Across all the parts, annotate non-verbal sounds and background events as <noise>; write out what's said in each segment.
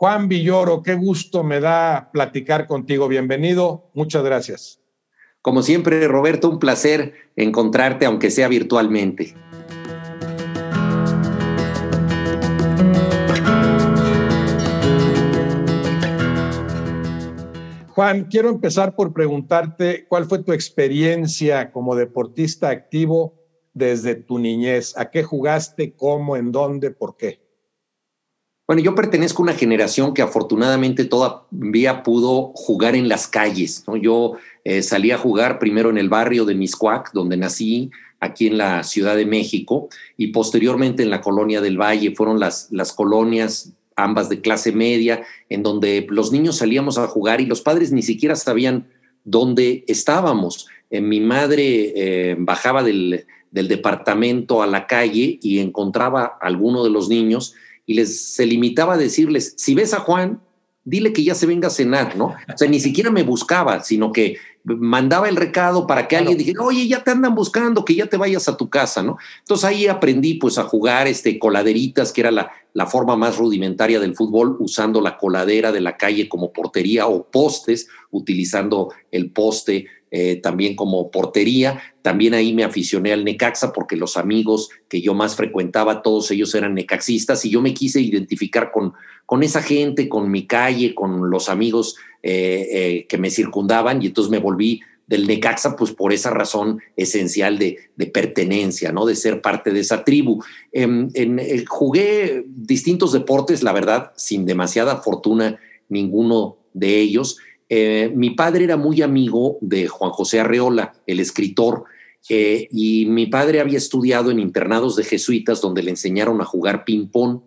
Juan Villoro, qué gusto me da platicar contigo. Bienvenido, muchas gracias. Como siempre, Roberto, un placer encontrarte, aunque sea virtualmente. Juan, quiero empezar por preguntarte cuál fue tu experiencia como deportista activo desde tu niñez. ¿A qué jugaste? ¿Cómo? ¿En dónde? ¿Por qué? Bueno, yo pertenezco a una generación que afortunadamente todavía pudo jugar en las calles. Yo eh, salí a jugar primero en el barrio de Miscuac, donde nací, aquí en la Ciudad de México, y posteriormente en la colonia del Valle. Fueron las, las colonias ambas de clase media, en donde los niños salíamos a jugar y los padres ni siquiera sabían dónde estábamos. Eh, mi madre eh, bajaba del, del, departamento a la calle y encontraba a alguno de los niños y les se limitaba a decirles, si ves a Juan, dile que ya se venga a cenar, ¿no? O sea, ni siquiera me buscaba, sino que mandaba el recado para que alguien dijera, oye, ya te andan buscando, que ya te vayas a tu casa, ¿no? Entonces ahí aprendí pues a jugar este coladeritas, que era la, la forma más rudimentaria del fútbol, usando la coladera de la calle como portería o postes, utilizando el poste eh, también como portería. También ahí me aficioné al Necaxa porque los amigos que yo más frecuentaba, todos ellos eran necaxistas y yo me quise identificar con, con esa gente, con mi calle, con los amigos eh, eh, que me circundaban y entonces me volví del Necaxa, pues por esa razón esencial de, pertenencia, ¿no? De ser parte de esa tribu. Em, en, jugué distintos deportes, la verdad, sin demasiada fortuna ninguno de ellos. Eh, mi padre era muy amigo de Juan José Arreola, el escritor, y mi padre había estudiado en internados de jesuitas donde le enseñaron a jugar ping-pong.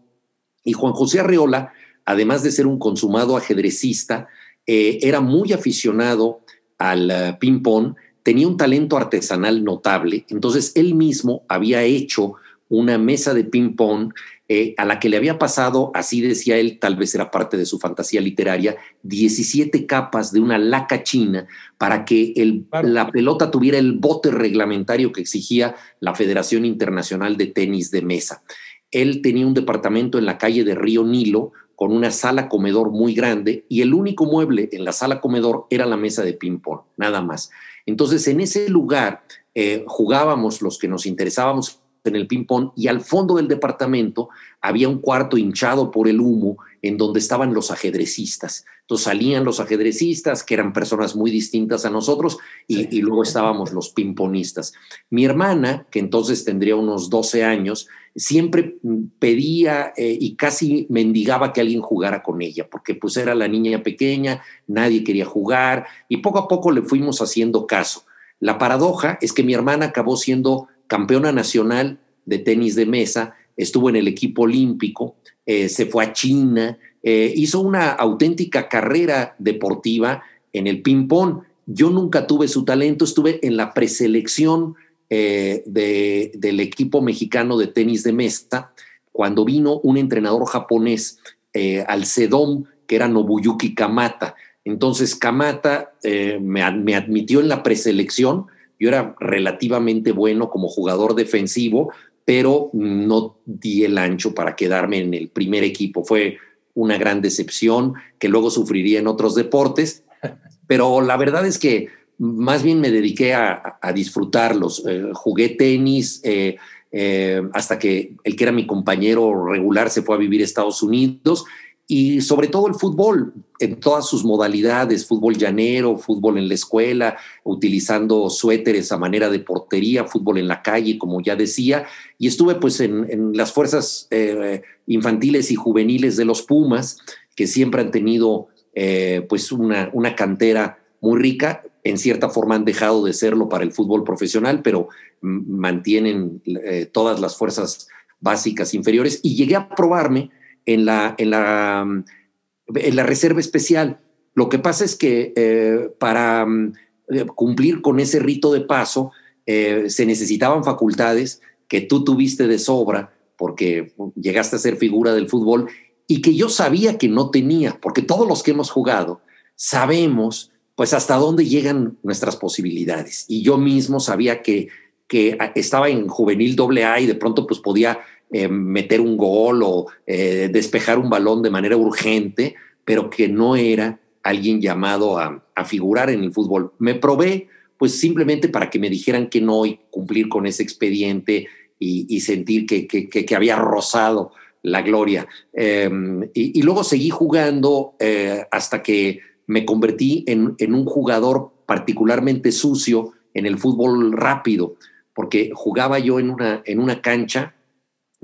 Y Juan José Arreola, además de ser un consumado ajedrecista, eh, era muy aficionado al eh, ping-pong, tenía un talento artesanal notable, entonces él mismo había hecho una mesa de ping-pong eh, a la que le había pasado, así decía él, tal vez era parte de su fantasía literaria, 17 capas de una laca china para que el, la pelota tuviera el bote reglamentario que exigía la Federación Internacional de Tenis de Mesa. Él tenía un departamento en la calle de Río Nilo, con una sala comedor muy grande y el único mueble en la sala comedor era la mesa de ping-pong, nada más. Entonces, en ese lugar eh, jugábamos los que nos interesábamos en el ping-pong y al fondo del departamento había un cuarto hinchado por el humo en donde estaban los ajedrecistas. Entonces salían los ajedrecistas, que eran personas muy distintas a nosotros, y, luego estábamos los pimponistas. Mi hermana, que entonces tendría unos 12 años, siempre pedía eh, y casi mendigaba que alguien jugara con ella, porque pues era la niña pequeña, nadie quería jugar, y poco a poco le fuimos haciendo caso. La paradoja es que mi hermana acabó siendo campeona nacional de tenis de mesa, estuvo en el equipo olímpico, eh, se fue a China, eh, hizo una auténtica carrera deportiva en el ping-pong. Yo nunca tuve su talento, estuve en la preselección eh, del equipo mexicano de tenis de mesa cuando vino un entrenador japonés al Sedom, que era Nobuyuki Kamata. Entonces Kamata me, me admitió en la preselección, yo era relativamente bueno como jugador defensivo, pero no di el ancho para quedarme en el primer equipo. Fue una gran decepción que luego sufriría en otros deportes, <laughs> pero la verdad es que más bien me dediqué a, disfrutarlos. Eh, jugué tenis eh, eh, hasta que el que era mi compañero regular se fue a vivir a Estados Unidos y sobre todo el fútbol en todas sus modalidades, fútbol llanero, fútbol en la escuela, utilizando suéteres a manera de portería, fútbol en la calle, como ya decía, y estuve pues en, las fuerzas eh, infantiles y juveniles de los Pumas, que siempre han tenido eh, pues una, una cantera muy rica, en cierta forma han dejado de serlo para el fútbol profesional, pero mantienen eh, todas las fuerzas básicas inferiores, y llegué a probarme en la, en la, en la reserva especial. Lo que pasa es que eh, para mm, eh, cumplir con ese rito de paso eh, se necesitaban facultades que tú tuviste de sobra porque llegaste a ser figura del fútbol y que yo sabía que no tenía, porque todos los que hemos jugado sabemos pues hasta dónde llegan nuestras posibilidades. Y yo mismo sabía que, que estaba en juvenil doble A y de pronto pues podía eh, meter un gol o eh, despejar un balón de manera urgente, pero que no era alguien llamado a, figurar en el fútbol. Me probé, pues simplemente para que me dijeran que no y cumplir con ese expediente y, sentir que, había rozado la gloria. Em, y, luego seguí jugando hasta que me convertí en, en un jugador particularmente sucio en el fútbol rápido, porque jugaba yo en una, en una cancha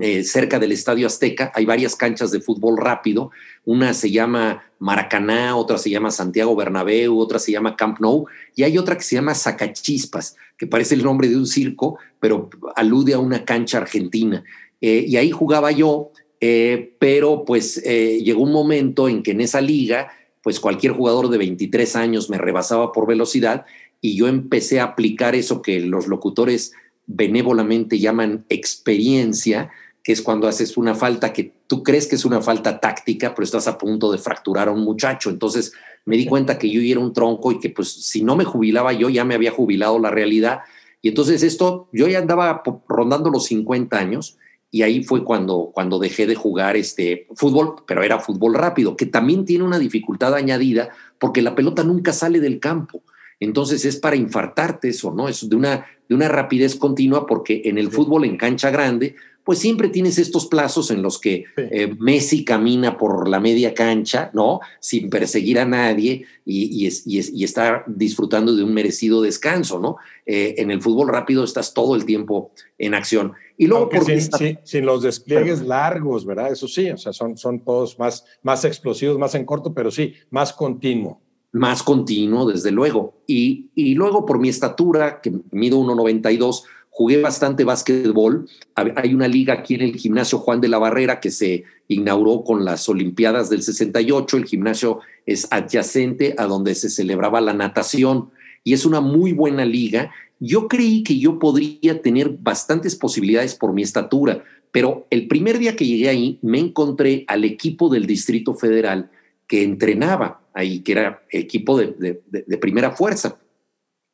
eh, cerca del Estadio Azteca. Hay varias canchas de fútbol rápido. Una se llama Maracaná, otra se llama Santiago Bernabéu, otra se llama Camp Nou, y hay otra que se llama Sacachispas, que parece el nombre de un circo, pero alude a una cancha argentina. Eh, y ahí jugaba yo, eh, pero pues llegó un momento en que en esa liga pues cualquier jugador de 23 años me rebasaba por velocidad y yo empecé a aplicar eso que los locutores benévolamente llaman experiencia, que es cuando haces una falta que tú crees que es una falta táctica, pero estás a punto de fracturar a un muchacho. Entonces me di cuenta que yo era un tronco y que pues si no me jubilaba yo ya me había jubilado la realidad. Y entonces esto, yo ya andaba rondando los 50 años y ahí fue cuando, cuando dejé de jugar este fútbol, pero era fútbol rápido, que también tiene una dificultad añadida porque la pelota nunca sale del campo. Entonces es para infartarte eso, ¿no? Es de una, de una rapidez continua porque en el fútbol en cancha grande, pues siempre tienes estos plazos en los que eh, Messi camina por la media cancha, ¿no? Sin perseguir a nadie y, y, está disfrutando de un merecido descanso, ¿no? Eh, en el fútbol rápido estás todo el tiempo en acción. Y luego porque sin, los despliegues largos, ¿verdad? Eso sí, o sea, son, son todos más, más explosivos, más en corto, pero sí, más continuo más continuo, desde luego. Y, y, luego por mi estatura, que mido 1,92, jugué bastante básquetbol. Hay una liga aquí en el gimnasio Juan de la Barrera que se inauguró con las Olimpiadas del 68. El gimnasio es adyacente a donde se celebraba la natación y es una muy buena liga. Yo creí que yo podría tener bastantes posibilidades por mi estatura, pero el primer día que llegué ahí me encontré al equipo del Distrito Federal que entrenaba ahí, que era equipo de, de primera fuerza.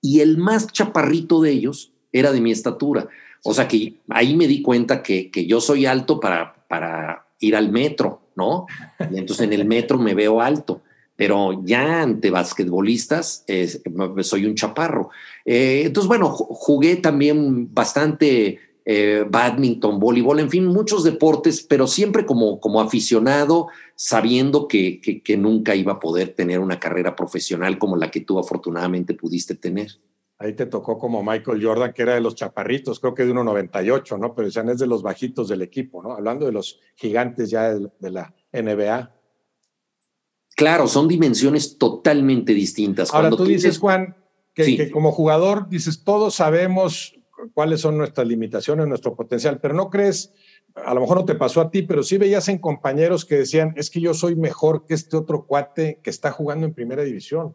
Y el más chaparrito de ellos era de mi estatura. O sea que ahí me di cuenta que, que yo soy alto para, para ir al metro, ¿no? Y entonces en el metro me veo alto, pero ya ante basquetbolistas soy un chaparro. Eh, entonces, bueno, jugué también bastante eh, badminton, voleibol, en fin, muchos deportes, pero siempre como, como aficionado, sabiendo que, que nunca iba a poder tener una carrera profesional como la que tú afortunadamente pudiste tener. Ahí te tocó como Michael Jordan, que era de los chaparritos, creo que de 1,98, ¿no? Pero ya es de los bajitos del equipo, ¿no? Hablando de los gigantes ya de, la NBA. Claro, son dimensiones totalmente distintas. Ahora tú, dices, Juan, que, como jugador, dices, todos sabemos cuáles son nuestras limitaciones, nuestro potencial, pero no crees, a lo mejor no te pasó a ti, pero sí veías en compañeros que decían, es que yo soy mejor que este otro cuate que está jugando en primera división.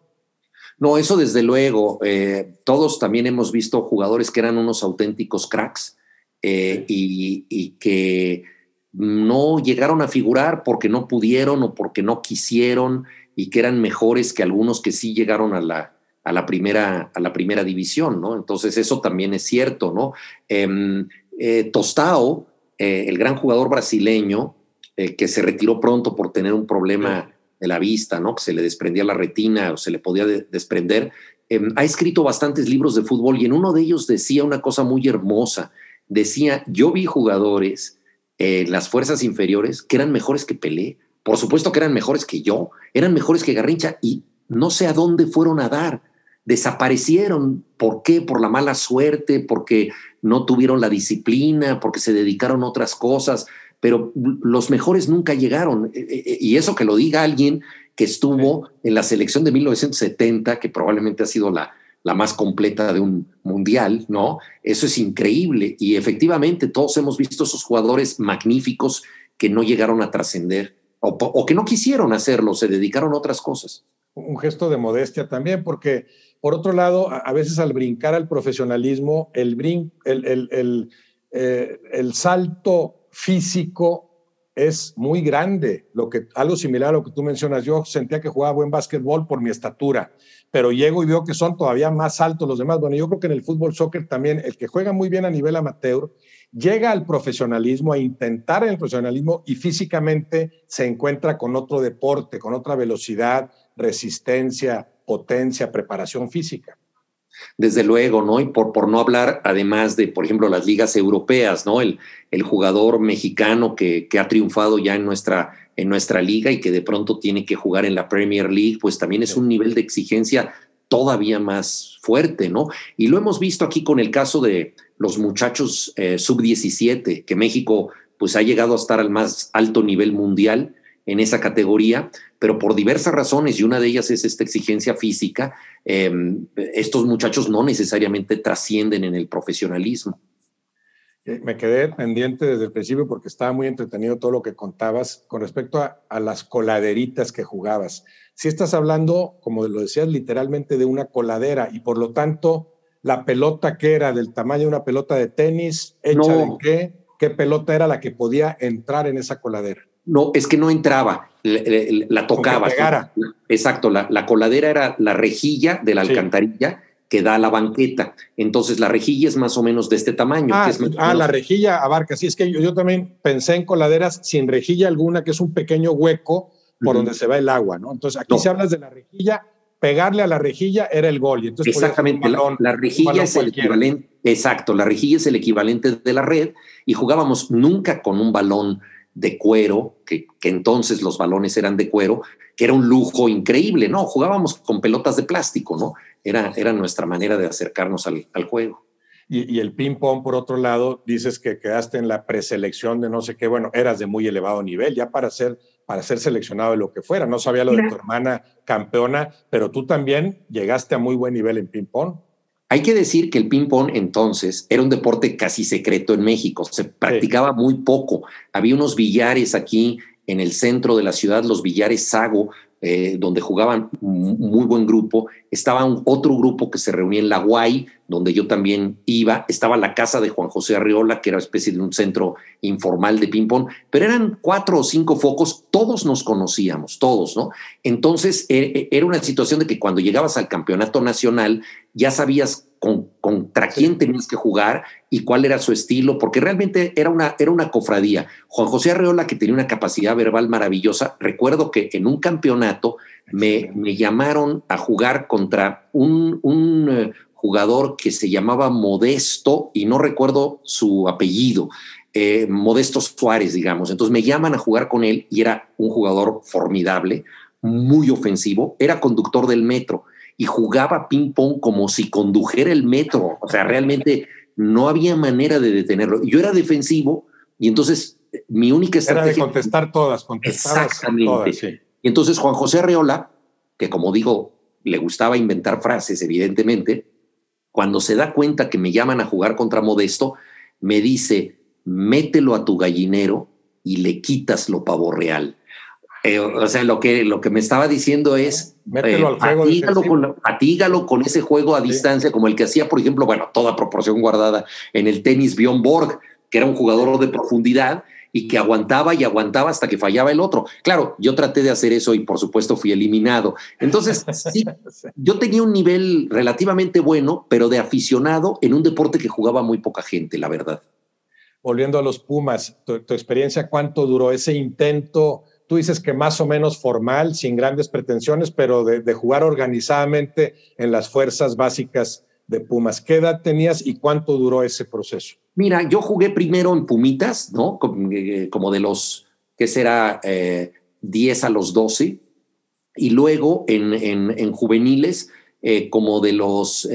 No, eso desde luego. Eh, todos también hemos visto jugadores que eran unos auténticos cracks eh, y, que no llegaron a figurar porque no pudieron o porque no quisieron y que eran mejores que algunos que sí llegaron a la, a la, primera, a la primera división, ¿no? Entonces eso también es cierto, ¿no? Em, eh, Tostao, el gran jugador brasileño, que se retiró pronto por tener un problema de la vista, ¿no? Que se le desprendía la retina o se le podía desprender. Em, ha escrito bastantes libros de fútbol y en uno de ellos decía una cosa muy hermosa. Decía, yo vi jugadores en las fuerzas inferiores que eran mejores que Pelé. Por supuesto que eran mejores que yo, eran mejores que Garrincha y no sé a dónde fueron a dar. Desaparecieron. ¿Por qué? Por la mala suerte, porque no tuvieron la disciplina, porque se dedicaron a otras cosas pero los mejores nunca llegaron. E, e, e, y eso que lo diga alguien que estuvo en la selección de 1970, que probablemente ha sido la, la más completa de un mundial, ¿no? Eso es increíble. Y efectivamente todos hemos visto esos jugadores magníficos que no llegaron a trascender o, que no quisieron hacerlo, se dedicaron a otras cosas. Un gesto de modestia también, porque por otro lado, a, veces al brincar al profesionalismo, el, brin, el, el, el, eh, el salto físico es muy grande, lo que, algo similar a lo que tú mencionas. Yo sentía que jugaba buen básquetbol por mi estatura, pero llego y veo que son todavía más altos los demás. Bueno, yo creo que en el fútbol soccer también, el que juega muy bien a nivel amateur, llega al profesionalismo, a intentar el profesionalismo y físicamente se encuentra con otro deporte, con otra velocidad, resistencia, potencia, preparación física. Desde luego, ¿no? Y por, por no hablar, además de, por ejemplo, las ligas europeas, ¿no? El, el jugador mexicano que, que, ha triunfado ya en nuestra, en nuestra liga y que de pronto tiene que jugar en la Premier League, pues también es un nivel de exigencia todavía más fuerte, ¿no? Y lo hemos visto aquí con el caso de los muchachos eh, sub-17, que México pues ha llegado a estar al más alto nivel mundial en esa categoría, pero por diversas razones, y una de ellas es esta exigencia física, em, estos muchachos no necesariamente trascienden en el profesionalismo. Eh, me quedé pendiente desde el principio porque estaba muy entretenido todo lo que contabas con respecto a, a las coladeritas que jugabas. Si estás hablando, como lo decías, literalmente de una coladera y por lo tanto, la pelota que era del tamaño de una pelota de tenis, hecha de qué, qué pelota era la que podía entrar en esa coladera. No, es que no entraba, la, tocaba. Exacto, la, coladera era la rejilla de la alcantarilla que da a la banqueta. Entonces la rejilla es más o menos de este tamaño. Ah, ah la rejilla abarca. Sí, es que yo, también pensé en coladeras sin rejilla alguna, que es un pequeño hueco por donde se va el agua, ¿no? Entonces aquí si hablas de la rejilla, pegarle a la rejilla era el gol. Y entonces Exactamente, la, rejilla es el equivalente. Exacto, la rejilla es el equivalente de la red y jugábamos nunca con un balón de cuero, que, entonces los balones eran de cuero, que era un lujo increíble, ¿no? Jugábamos con pelotas de plástico, ¿no? Era, era nuestra manera de acercarnos al, juego. Y, el ping-pong, por otro lado, dices que quedaste en la preselección de no sé qué, bueno, eras de muy elevado nivel, ya para ser, para ser seleccionado de lo que fuera. No sabía lo de tu hermana campeona, pero tú también llegaste a muy buen nivel en ping-pong. Hay que decir que el ping-pong entonces era un deporte casi secreto en México, se practicaba muy poco. Había unos billares aquí en el centro de la ciudad, los billares Sago, eh, donde jugaban muy buen grupo. Estaba otro grupo que se reunía en La Guay, donde yo también iba. Estaba la casa de Juan José Arriola, que era especie de un centro informal de ping-pong, pero eran cuatro o cinco focos, todos nos conocíamos, todos, ¿no? Entonces e, e, era una situación de que cuando llegabas al campeonato nacional ya sabías contra quién tenías que jugar y cuál era su estilo, porque realmente era una, era una cofradía. Juan José Arreola, que tenía una capacidad verbal maravillosa, recuerdo que en un campeonato me, me llamaron a jugar contra un, un eh, jugador que se llamaba Modesto y no recuerdo su apellido. Eh, Modesto Suárez, digamos. Entonces me llaman a jugar con él y era un jugador formidable, muy ofensivo, era conductor del metro y jugaba ping-pong como si condujera el metro. O sea, realmente no había manera de detenerlo. Yo era defensivo y entonces mi única estrategia... Era de contestar todas, contestar Exactamente. Y entonces Juan José Arreola, que como digo, le gustaba inventar frases, evidentemente, cuando se da cuenta que me llaman a jugar contra Modesto, me dice, mételo a tu gallinero y le quitas lo pavo real. Eh, o sea, lo que, lo que me estaba diciendo es, Mételo al juego con, con ese juego a distancia, como el que hacía, por ejemplo, bueno, toda proporción guardada en el tenis Bjorn Borg, que era un jugador de profundidad y que aguantaba y aguantaba hasta que fallaba el otro. Claro, yo traté de hacer eso y por supuesto fui eliminado. Entonces, sí, <laughs> yo tenía un nivel relativamente bueno, pero de aficionado en un deporte que jugaba muy poca gente, la verdad. Volviendo a los Pumas, tu experiencia, ¿cuánto duró ese intento? Tú dices que más o menos formal, sin grandes pretensiones, pero de, jugar organizadamente en las fuerzas básicas de Pumas. ¿Qué edad tenías y cuánto duró ese proceso? Mira, yo jugué primero en Pumitas, ¿no? Eh, como de los, ¿qué será? 10 eh, a los 12, y luego en, en, juveniles, eh, como de los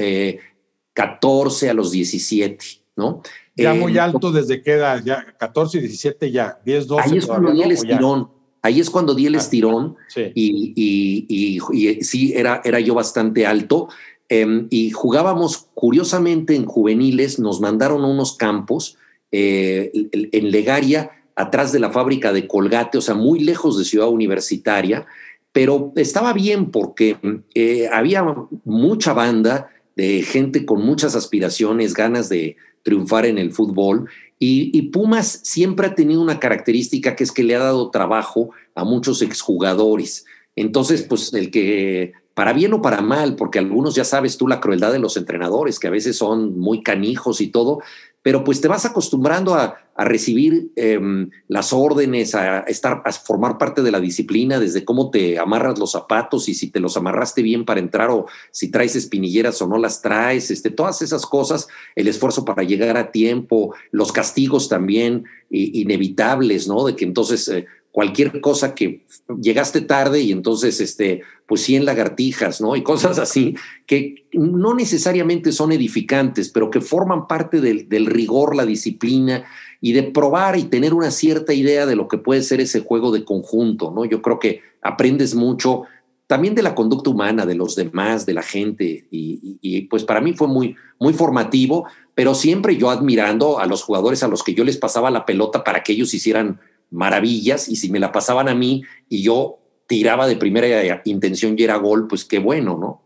14 a los 17, ¿no? Ya muy alto, ¿desde qué edad? Ya 14 y 17 ya, 10, 12. Ahí es cuando di el estirón. Ahí es cuando di el ah, estirón Y, y, sí, era, era yo bastante alto. Em, y jugábamos, curiosamente, en juveniles, nos mandaron a unos campos eh, en Legaria, atrás de la fábrica de Colgate, o sea, muy lejos de Ciudad Universitaria, pero estaba bien porque eh, había mucha banda de gente con muchas aspiraciones, ganas de triunfar en el fútbol Y, Pumas siempre ha tenido una característica que es que le ha dado trabajo a muchos exjugadores. Entonces, pues el que, para bien o para mal, porque algunos ya sabes tú la crueldad de los entrenadores, que a veces son muy canijos y todo, pero pues te vas acostumbrando a, recibir em, las órdenes, a estar, a formar parte de la disciplina, desde cómo te amarras los zapatos y si te los amarraste bien para entrar o si traes espinilleras o no las traes, este, todas esas cosas, el esfuerzo para llegar a tiempo, los castigos también inevitables, ¿no? De que entonces eh, cualquier cosa que llegaste tarde y entonces, este, pues 100 lagartijas, ¿no? Y cosas así que no necesariamente son edificantes, pero que forman parte del, rigor, la disciplina y de probar y tener una cierta idea de lo que puede ser ese juego de conjunto, ¿no? Yo creo que aprendes mucho también de la conducta humana, de los demás, de la gente, y, y, pues para mí fue muy, muy formativo, pero siempre yo admirando a los jugadores a los que yo les pasaba la pelota para que ellos hicieran maravillas y si me la pasaban a mí y yo tiraba de primera intención y era gol, pues qué bueno, ¿no?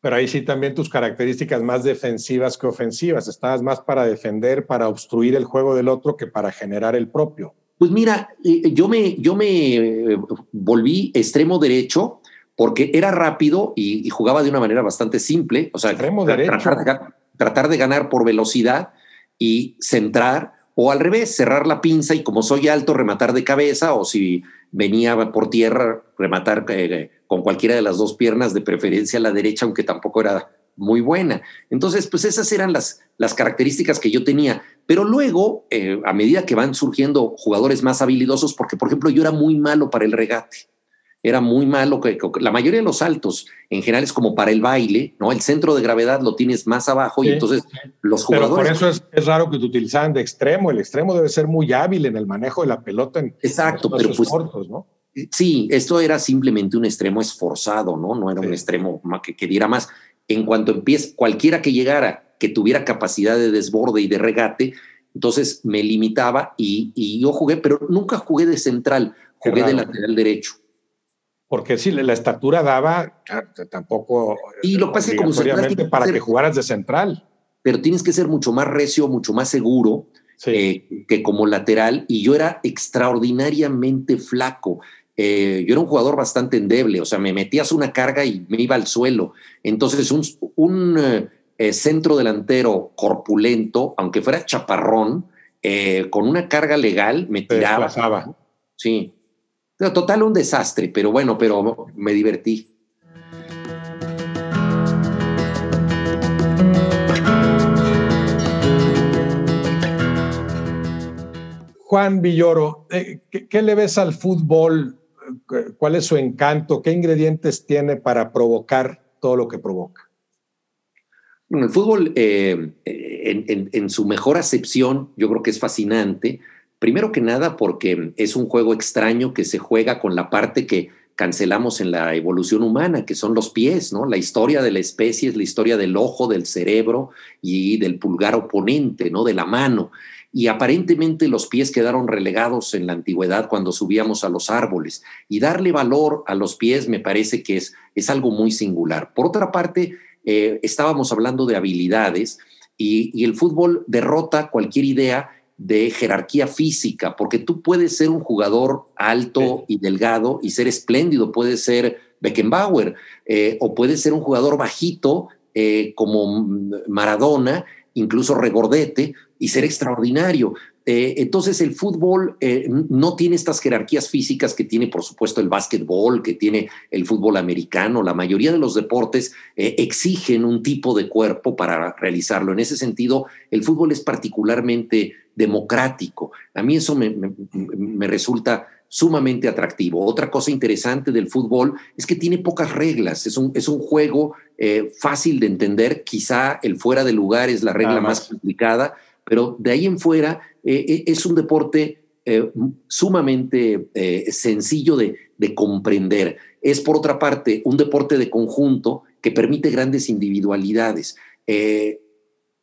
Pero ahí sí también tus características más defensivas que ofensivas. Estabas más para defender, para obstruir el juego del otro que para generar el propio. Pues mira, eh, yo me, yo me eh, volví extremo derecho porque era rápido y, jugaba de una manera bastante simple. O sea, extremo derecho. tratar de ganar por velocidad y centrar o al revés, cerrar la pinza y como soy alto, rematar de cabeza, o si venía por tierra, rematar eh, con cualquiera de las dos piernas, de preferencia a la derecha, aunque tampoco era muy buena. Entonces, pues esas eran las, las características que yo tenía. Pero luego, eh, a medida que van surgiendo jugadores más habilidosos, porque por ejemplo yo era muy malo para el regate era muy malo. Que, la mayoría de los saltos en general es como para el baile, ¿no? El centro de gravedad lo tienes más abajo y entonces los jugadores. Pero por eso es, raro que te utilizaran de extremo. El extremo debe ser muy hábil en el manejo de la pelota en, Exacto, pero pues, cortos, ¿no? Sí, esto era simplemente un extremo esforzado, ¿no? No era un extremo que, que diera más. En cuanto empiece, cualquiera que llegara, que tuviera capacidad de desborde y de regate, entonces me limitaba y, y yo jugué, pero nunca jugué de central, jugué de lateral derecho porque si la estatura daba, tampoco. Y lo pasa como para que, jugaras de central. Pero tienes que ser mucho más recio, mucho más seguro eh, que como lateral. Y yo era extraordinariamente flaco. Eh, yo era un jugador bastante endeble, o sea, me metías una carga y me iba al suelo. Entonces, un, eh, centro delantero corpulento, aunque fuera chaparrón, con una carga legal, me tiraba. Sí, Total un desastre, pero bueno, pero me divertí. Juan Villoro, eh, ¿qué, le ves al fútbol? ¿Cuál es su encanto? ¿Qué ingredientes tiene para provocar todo lo que provoca? Bueno, el fútbol eh, en, su mejor acepción yo creo que es fascinante Primero que nada porque es un juego extraño que se juega con la parte que cancelamos en la evolución humana, que son los pies, ¿no? La historia de la especie es la historia del ojo, del cerebro y del pulgar oponente, ¿no? De la mano. Y aparentemente los pies quedaron relegados en la antigüedad cuando subíamos a los árboles. Y darle valor a los pies me parece que es, es algo muy singular. Por otra parte, eh, estábamos hablando de habilidades y, y el fútbol derrota cualquier idea de jerarquía física, porque tú puedes ser un jugador alto y delgado y ser espléndido, puedes ser Beckenbauer, eh, o puedes ser un jugador bajito eh, como Maradona, incluso regordete, y ser extraordinario. Eh, entonces el fútbol no tiene estas jerarquías físicas que tiene, por supuesto, el básquetbol, que tiene el fútbol americano. La mayoría de los deportes exigen un tipo de cuerpo para realizarlo. En ese sentido, el fútbol es particularmente democrático. A mí eso me, resulta sumamente atractivo. Otra cosa interesante del fútbol es que tiene pocas reglas, es un, es un juego eh, fácil de entender, quizá el fuera de lugar es la regla más. complicada, pero de ahí en fuera eh, eh, es un deporte sumamente sencillo de, de comprender. Es por otra parte un deporte de conjunto que permite grandes individualidades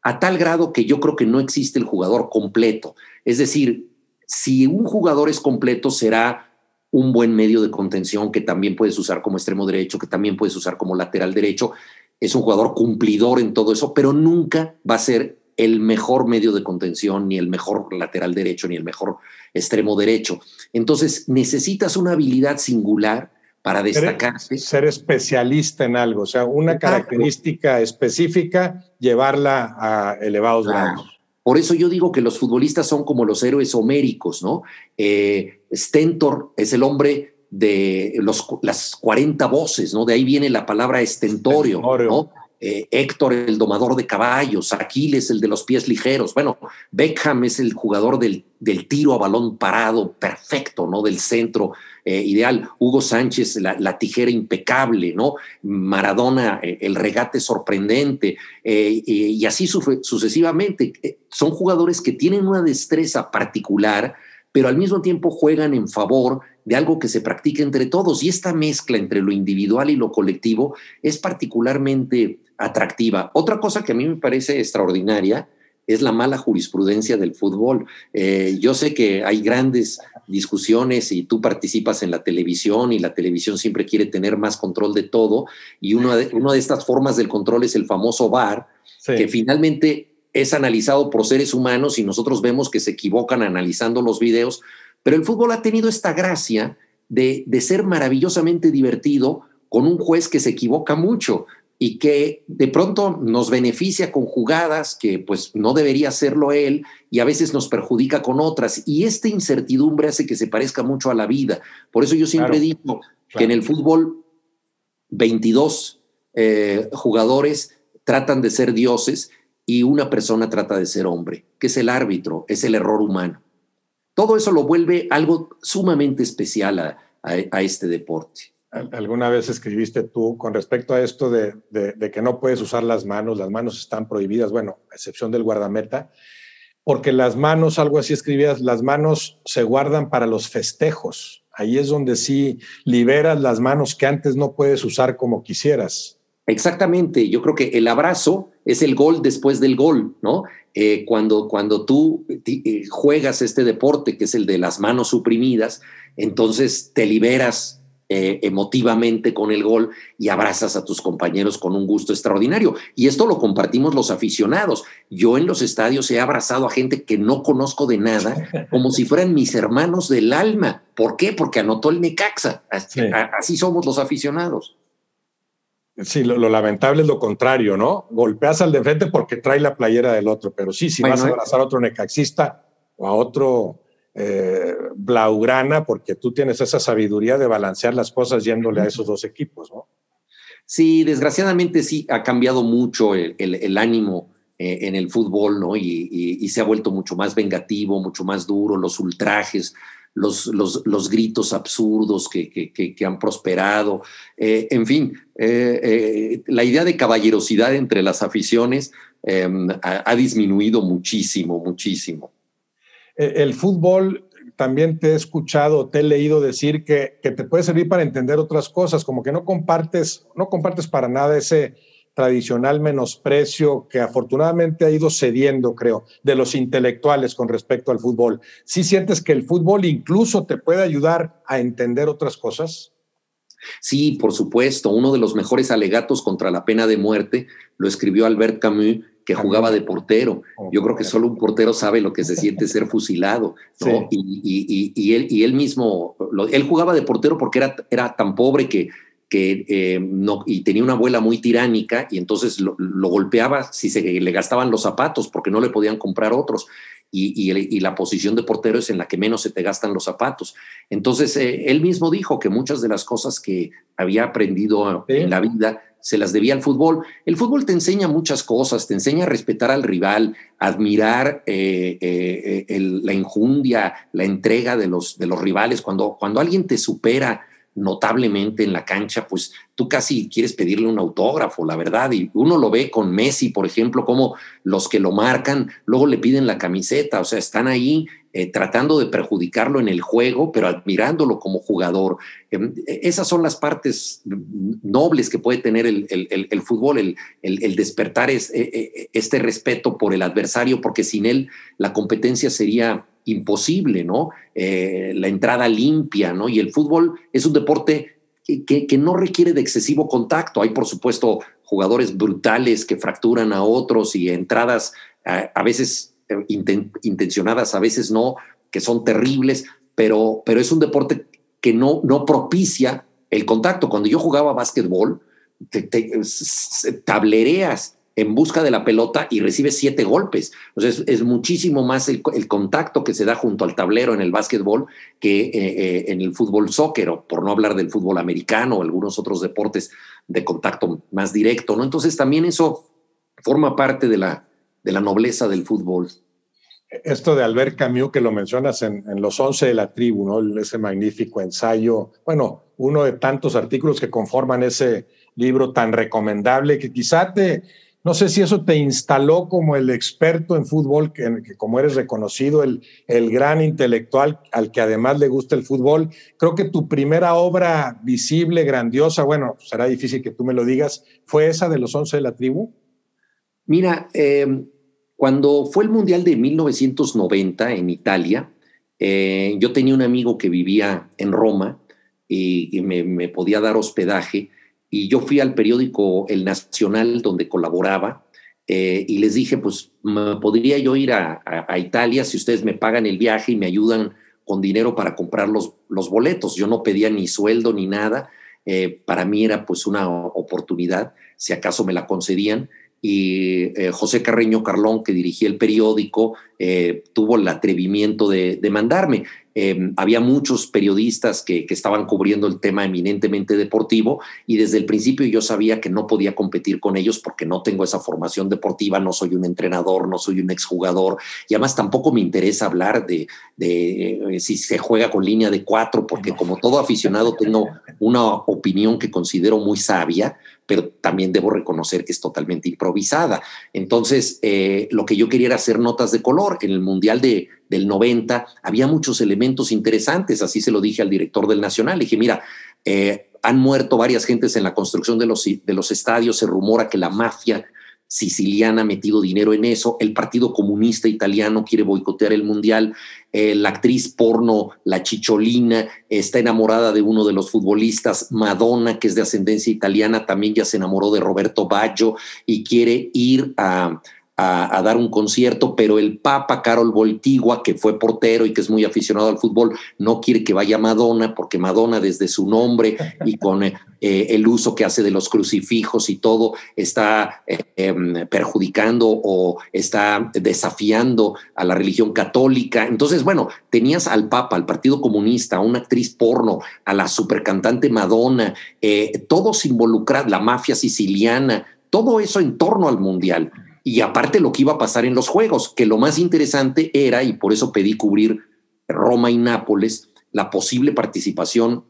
a tal grado que yo creo que no existe el jugador completo. Es decir, si un jugador es completo, será un buen medio de contención que también puedes usar como extremo derecho, que también puedes usar como lateral derecho. Es un jugador cumplidor en todo eso, pero nunca va a ser el mejor medio de contención, ni el mejor lateral derecho, ni el mejor extremo derecho. Entonces necesitas una habilidad singular para destacarse. Ser, especialista en algo, o sea, una característica específica, llevarla a elevados grados. Por eso yo digo que los futbolistas son como los héroes homéricos, ¿no? Eh, Stentor es el hombre de los, las 40 voces, ¿no? De ahí viene la palabra estentorio, ¿no? Eh, Héctor, el domador de caballos, Aquiles, el de los pies ligeros. Bueno, Beckham es el jugador del, del tiro a balón parado perfecto, ¿no? Del centro eh, ideal. Hugo Sánchez, la, tijera impecable, ¿no? Maradona, eh, el regate sorprendente, y así sucesivamente. Son jugadores que tienen una destreza particular, pero al mismo tiempo juegan en favor de algo que se practica entre todos. Y esta mezcla entre lo individual y lo colectivo es particularmente atractiva. Otra cosa que a mí me parece extraordinaria es la mala jurisprudencia del fútbol. Eh, yo sé que hay grandes discusiones y tú participas en la televisión y la televisión siempre quiere tener más control de todo y una de, una de estas formas del control es el famoso VAR, que finalmente es analizado por seres humanos y nosotros vemos que se equivocan analizando los videos, pero el fútbol ha tenido esta gracia de, de ser maravillosamente divertido con un juez que se equivoca mucho y que de pronto nos beneficia con jugadas que pues no debería hacerlo él y a veces nos perjudica con otras. Y esta incertidumbre hace que se parezca mucho a la vida. Por eso yo siempre digo que en el fútbol 22 eh, jugadores tratan de ser dioses y una persona trata de ser hombre, que es el árbitro, es el error humano. Todo eso lo vuelve algo sumamente especial a este deporte alguna vez escribiste tú con respecto a esto de, que no puedes usar las manos, las manos están prohibidas, bueno, a excepción del guardameta, porque las manos, algo así escribías, las manos se guardan para los festejos. Ahí es donde sí liberas las manos que antes no puedes usar como quisieras. Exactamente, yo creo que el abrazo es el gol después del gol, ¿no? Eh, cuando, cuando tú eh, juegas este deporte, que es el de las manos suprimidas, entonces te liberas eh, emotivamente con el gol y abrazas a tus compañeros con un gusto extraordinario. Y esto lo compartimos los aficionados. Yo en los estadios he abrazado a gente que no conozco de nada, <laughs> como si fueran mis hermanos del alma. ¿Por qué? Porque anotó el Necaxa. Así, somos los aficionados. Sí, lo, lamentable es lo contrario, ¿no? Golpeas al de frente porque trae la playera del otro, pero sí, si vas a abrazar a otro necaxista o a otro eh, blaugrana, porque tú tienes esa sabiduría de balancear las cosas yéndole a esos dos equipos, ¿no? Sí, desgraciadamente sí, ha cambiado mucho el, ánimo eh, en el fútbol, ¿no? Y, se ha vuelto mucho más vengativo, mucho más duro, los ultrajes, los, los, gritos absurdos que, han prosperado. Eh, en fin, la idea de caballerosidad entre las aficiones em, ha disminuido muchísimo, muchísimo. Eh, el fútbol también te he escuchado, te he leído decir que, te puede servir para entender otras cosas, como que no compartes, no compartes para nada ese tradicional menosprecio que afortunadamente ha ido cediendo, creo, de los intelectuales con respecto al fútbol. ¿Sí sientes que el fútbol incluso te puede ayudar a entender otras cosas? Sí, por supuesto. Uno de los mejores alegatos contra la pena de muerte lo escribió Albert Camus que jugaba de portero. Yo creo que solo un portero sabe lo que se siente ser <laughs> fusilado, ¿no? Y, él, y él mismo, él jugaba de portero porque era, era tan pobre que, que eh, no, y tenía una abuela muy tiránica y entonces lo, golpeaba si se le gastaban los zapatos porque no le podían comprar otros. Y, y, la posición de portero es en la que menos se te gastan los zapatos. Entonces, eh, él mismo dijo que muchas de las cosas que había aprendido en la vida se las debía al fútbol. El fútbol te enseña muchas cosas, te enseña a respetar al rival, admirar eh, eh, la injundia, la entrega de los, de los rivales. Cuando, cuando alguien te supera notablemente en la cancha, pues tú casi quieres pedirle un autógrafo, la verdad. Y uno lo ve con Messi, por ejemplo, como los que lo marcan, luego le piden la camiseta, o sea, están ahí eh, tratando de perjudicarlo en el juego, pero admirándolo como jugador. Em, esas son las partes nobles que puede tener el, fútbol, el, despertar es, e, e, este respeto por el adversario, porque sin él la competencia sería imposible, ¿no? Eh, la entrada limpia, ¿no? Y el fútbol es un deporte que, no requiere de excesivo contacto. Hay, por supuesto, jugadores brutales que fracturan a otros y entradas a, veces intencionadas, a veces no, que son terribles, pero, pero es un deporte que no, no propicia el contacto. Cuando yo jugaba básquetbol, te, tablereas en busca de la pelota y recibes siete golpes. O sea, es, muchísimo más el, contacto que se da junto al tablero en el básquetbol que eh, eh, en el fútbol soccer, o por no hablar del fútbol americano o algunos otros deportes de contacto más directo, ¿no? Entonces también eso forma parte de la, de la nobleza del fútbol. Esto de Albert Camus que lo mencionas en, Los Once de la Tribu, ¿no? Ese magnífico ensayo, bueno, uno de tantos artículos que conforman ese libro tan recomendable que quizá te, no sé si eso te instaló como el experto en fútbol, que, como eres reconocido, el, el, gran intelectual al que además le gusta el fútbol. Creo que tu primera obra visible, grandiosa, bueno, será difícil que tú me lo digas, fue esa de los once de la tribu. Mira, em, cuando fue el Mundial de 1990 en Italia, eh, yo tenía un amigo que vivía en Roma y, me, me podía dar hospedaje y yo fui al periódico El Nacional donde colaboraba eh, y les dije, pues podría yo ir a, Italia si ustedes me pagan el viaje y me ayudan con dinero para comprar los, los boletos. Yo no pedía ni sueldo ni nada. Eh, para mí era pues una oportunidad, si acaso me la concedían. Y eh, José Carreño Carlón, que dirigía el periódico, tuvo el atrevimiento de, de mandarme. Em, había muchos periodistas que, estaban cubriendo el tema eminentemente deportivo y desde el principio yo sabía que no podía competir con ellos porque no tengo esa formación deportiva, no soy un entrenador, no soy un exjugador y además tampoco me interesa hablar de, eh, si se juega con línea de cuatro porque como todo aficionado tengo una opinión que considero muy sabia, pero también debo reconocer que es totalmente improvisada. Entonces, eh, lo que yo quería era hacer notas de color. En el Mundial de, del 90 había muchos elementos interesantes, así se lo dije al director del Nacional. Le dije, mira, eh, han muerto varias gentes en la construcción de los, de los estadios, se rumora que la mafia siciliana ha metido dinero en eso, el Partido Comunista Italiano quiere boicotear el Mundial, eh, la actriz porno, la Chicholina, está enamorada de uno de los futbolistas, Madonna, que es de ascendencia italiana, también ya se enamoró de Roberto Baggio y quiere ir a, a, dar un concierto, pero el Papa Carol Voltigua, que fue portero y que es muy aficionado al fútbol, no quiere que vaya Madonna, porque Madonna desde su nombre y con eh, el uso que hace de los crucifijos y todo, está eh, em, perjudicando o está desafiando a la religión católica. Entonces, bueno, tenías al Papa, al Partido Comunista, a una actriz porno, a la supercantante Madonna, eh, todos involucrados, la mafia siciliana, todo eso en torno al Mundial y aparte lo que iba a pasar en los Juegos, que lo más interesante era, y por eso pedí cubrir Roma y Nápoles, la posible participación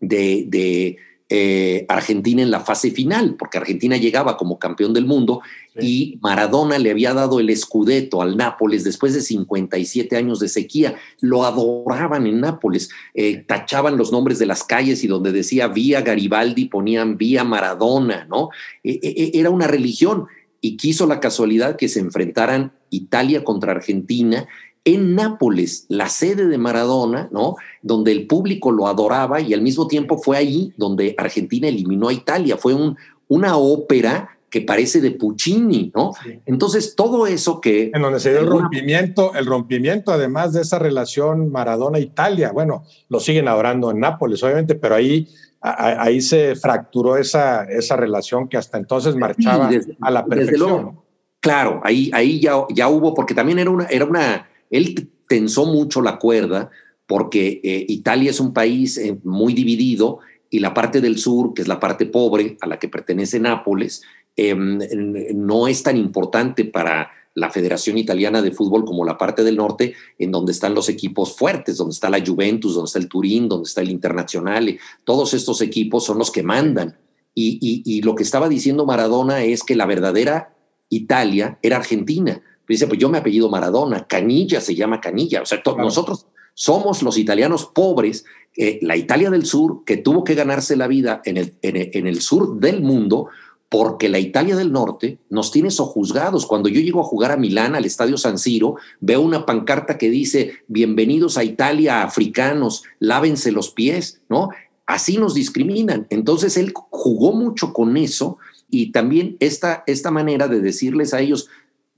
de, eh, Argentina en la fase final, porque Argentina llegaba como campeón del mundo y Maradona le había dado el escudeto al Nápoles después de 57 años de sequía. Lo adoraban en Nápoles, eh, tachaban los nombres de las calles y donde decía vía Garibaldi ponían vía Maradona, ¿no? E, e, e, era una religión y quiso la casualidad que se enfrentaran Italia contra Argentina en Nápoles, la sede de Maradona, ¿no? Donde el público lo adoraba y al mismo tiempo fue ahí donde Argentina eliminó a Italia. Fue un, una ópera que parece de Puccini, ¿no? Entonces, todo eso que... En donde se dio el rompimiento, el rompimiento además de esa relación Maradona-Italia. Bueno, lo siguen adorando en Nápoles, obviamente, pero ahí ahí se fracturó esa, esa relación que hasta entonces marchaba a la perfección. claro, ahí, ahí ya, ya hubo, porque también era una, era una, él tensó mucho la cuerda porque eh, Italia es un país eh, muy dividido y la parte del sur, que es la parte pobre a la que pertenece Nápoles, em, no es tan importante para la Federación Italiana de Fútbol como la parte del norte, en donde están los equipos fuertes, donde está la Juventus, donde está el Turín, donde está el Internacional, todos estos equipos son los que mandan. Y, lo que estaba diciendo Maradona es que la verdadera Italia era Argentina. Dice, pues yo me apellido Maradona, Canilla se llama Canilla. O sea, nosotros somos los italianos pobres, eh, la Italia del sur, que tuvo que ganarse la vida en el, en el sur del mundo porque la Italia del Norte nos tiene sojuzgados. Cuando yo llego a jugar a Milán, al Estadio San Siro, veo una pancarta que dice, bienvenidos a Italia, africanos, lávense los pies, ¿no? Así nos discriminan. Entonces él jugó mucho con eso y también esta, esta manera de decirles a ellos,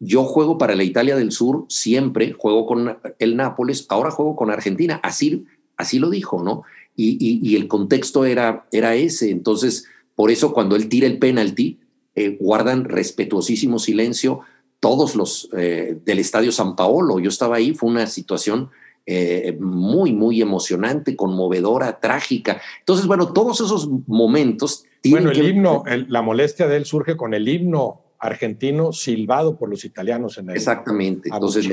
yo juego para la Italia del Sur siempre, juego con el Nápoles, ahora juego con Argentina. Así, así lo dijo, ¿no? Y, el contexto era, era ese. Entonces, por eso cuando él tira el penalti, eh, guardan respetuosísimo silencio todos los eh, del Estadio San Paolo. Yo estaba ahí, fue una situación eh, muy, muy emocionante, conmovedora, trágica. Entonces, bueno, todos esos momentos... Bueno, el himno, la molestia de él surge con el himno argentino silbado por los italianos en el Exactamente. Entonces,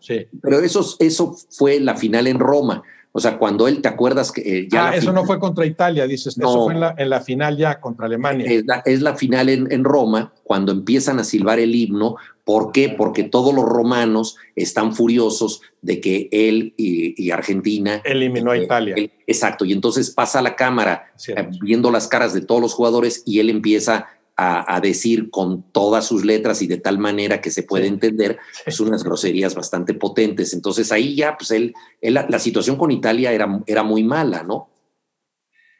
sí, Pero eso, eso fue la final en Roma. O sea, cuando él, ¿te acuerdas que eh, ya... Ah, eso no fue contra Italia, dices, no, eso fue en la, final ya contra Alemania. Es la, final en, Roma, cuando empiezan a silbar el himno. ¿Por qué? Porque todos los romanos están furiosos de que él y, Argentina... Eliminó a eh, Italia. exacto, y entonces pasa la cámara eh, viendo las caras de todos los jugadores y él empieza a, decir con todas sus letras y de tal manera que se puede entender, pues unas groserías bastante potentes. Entonces ahí ya, pues él, la, situación con Italia era, era muy mala, ¿no?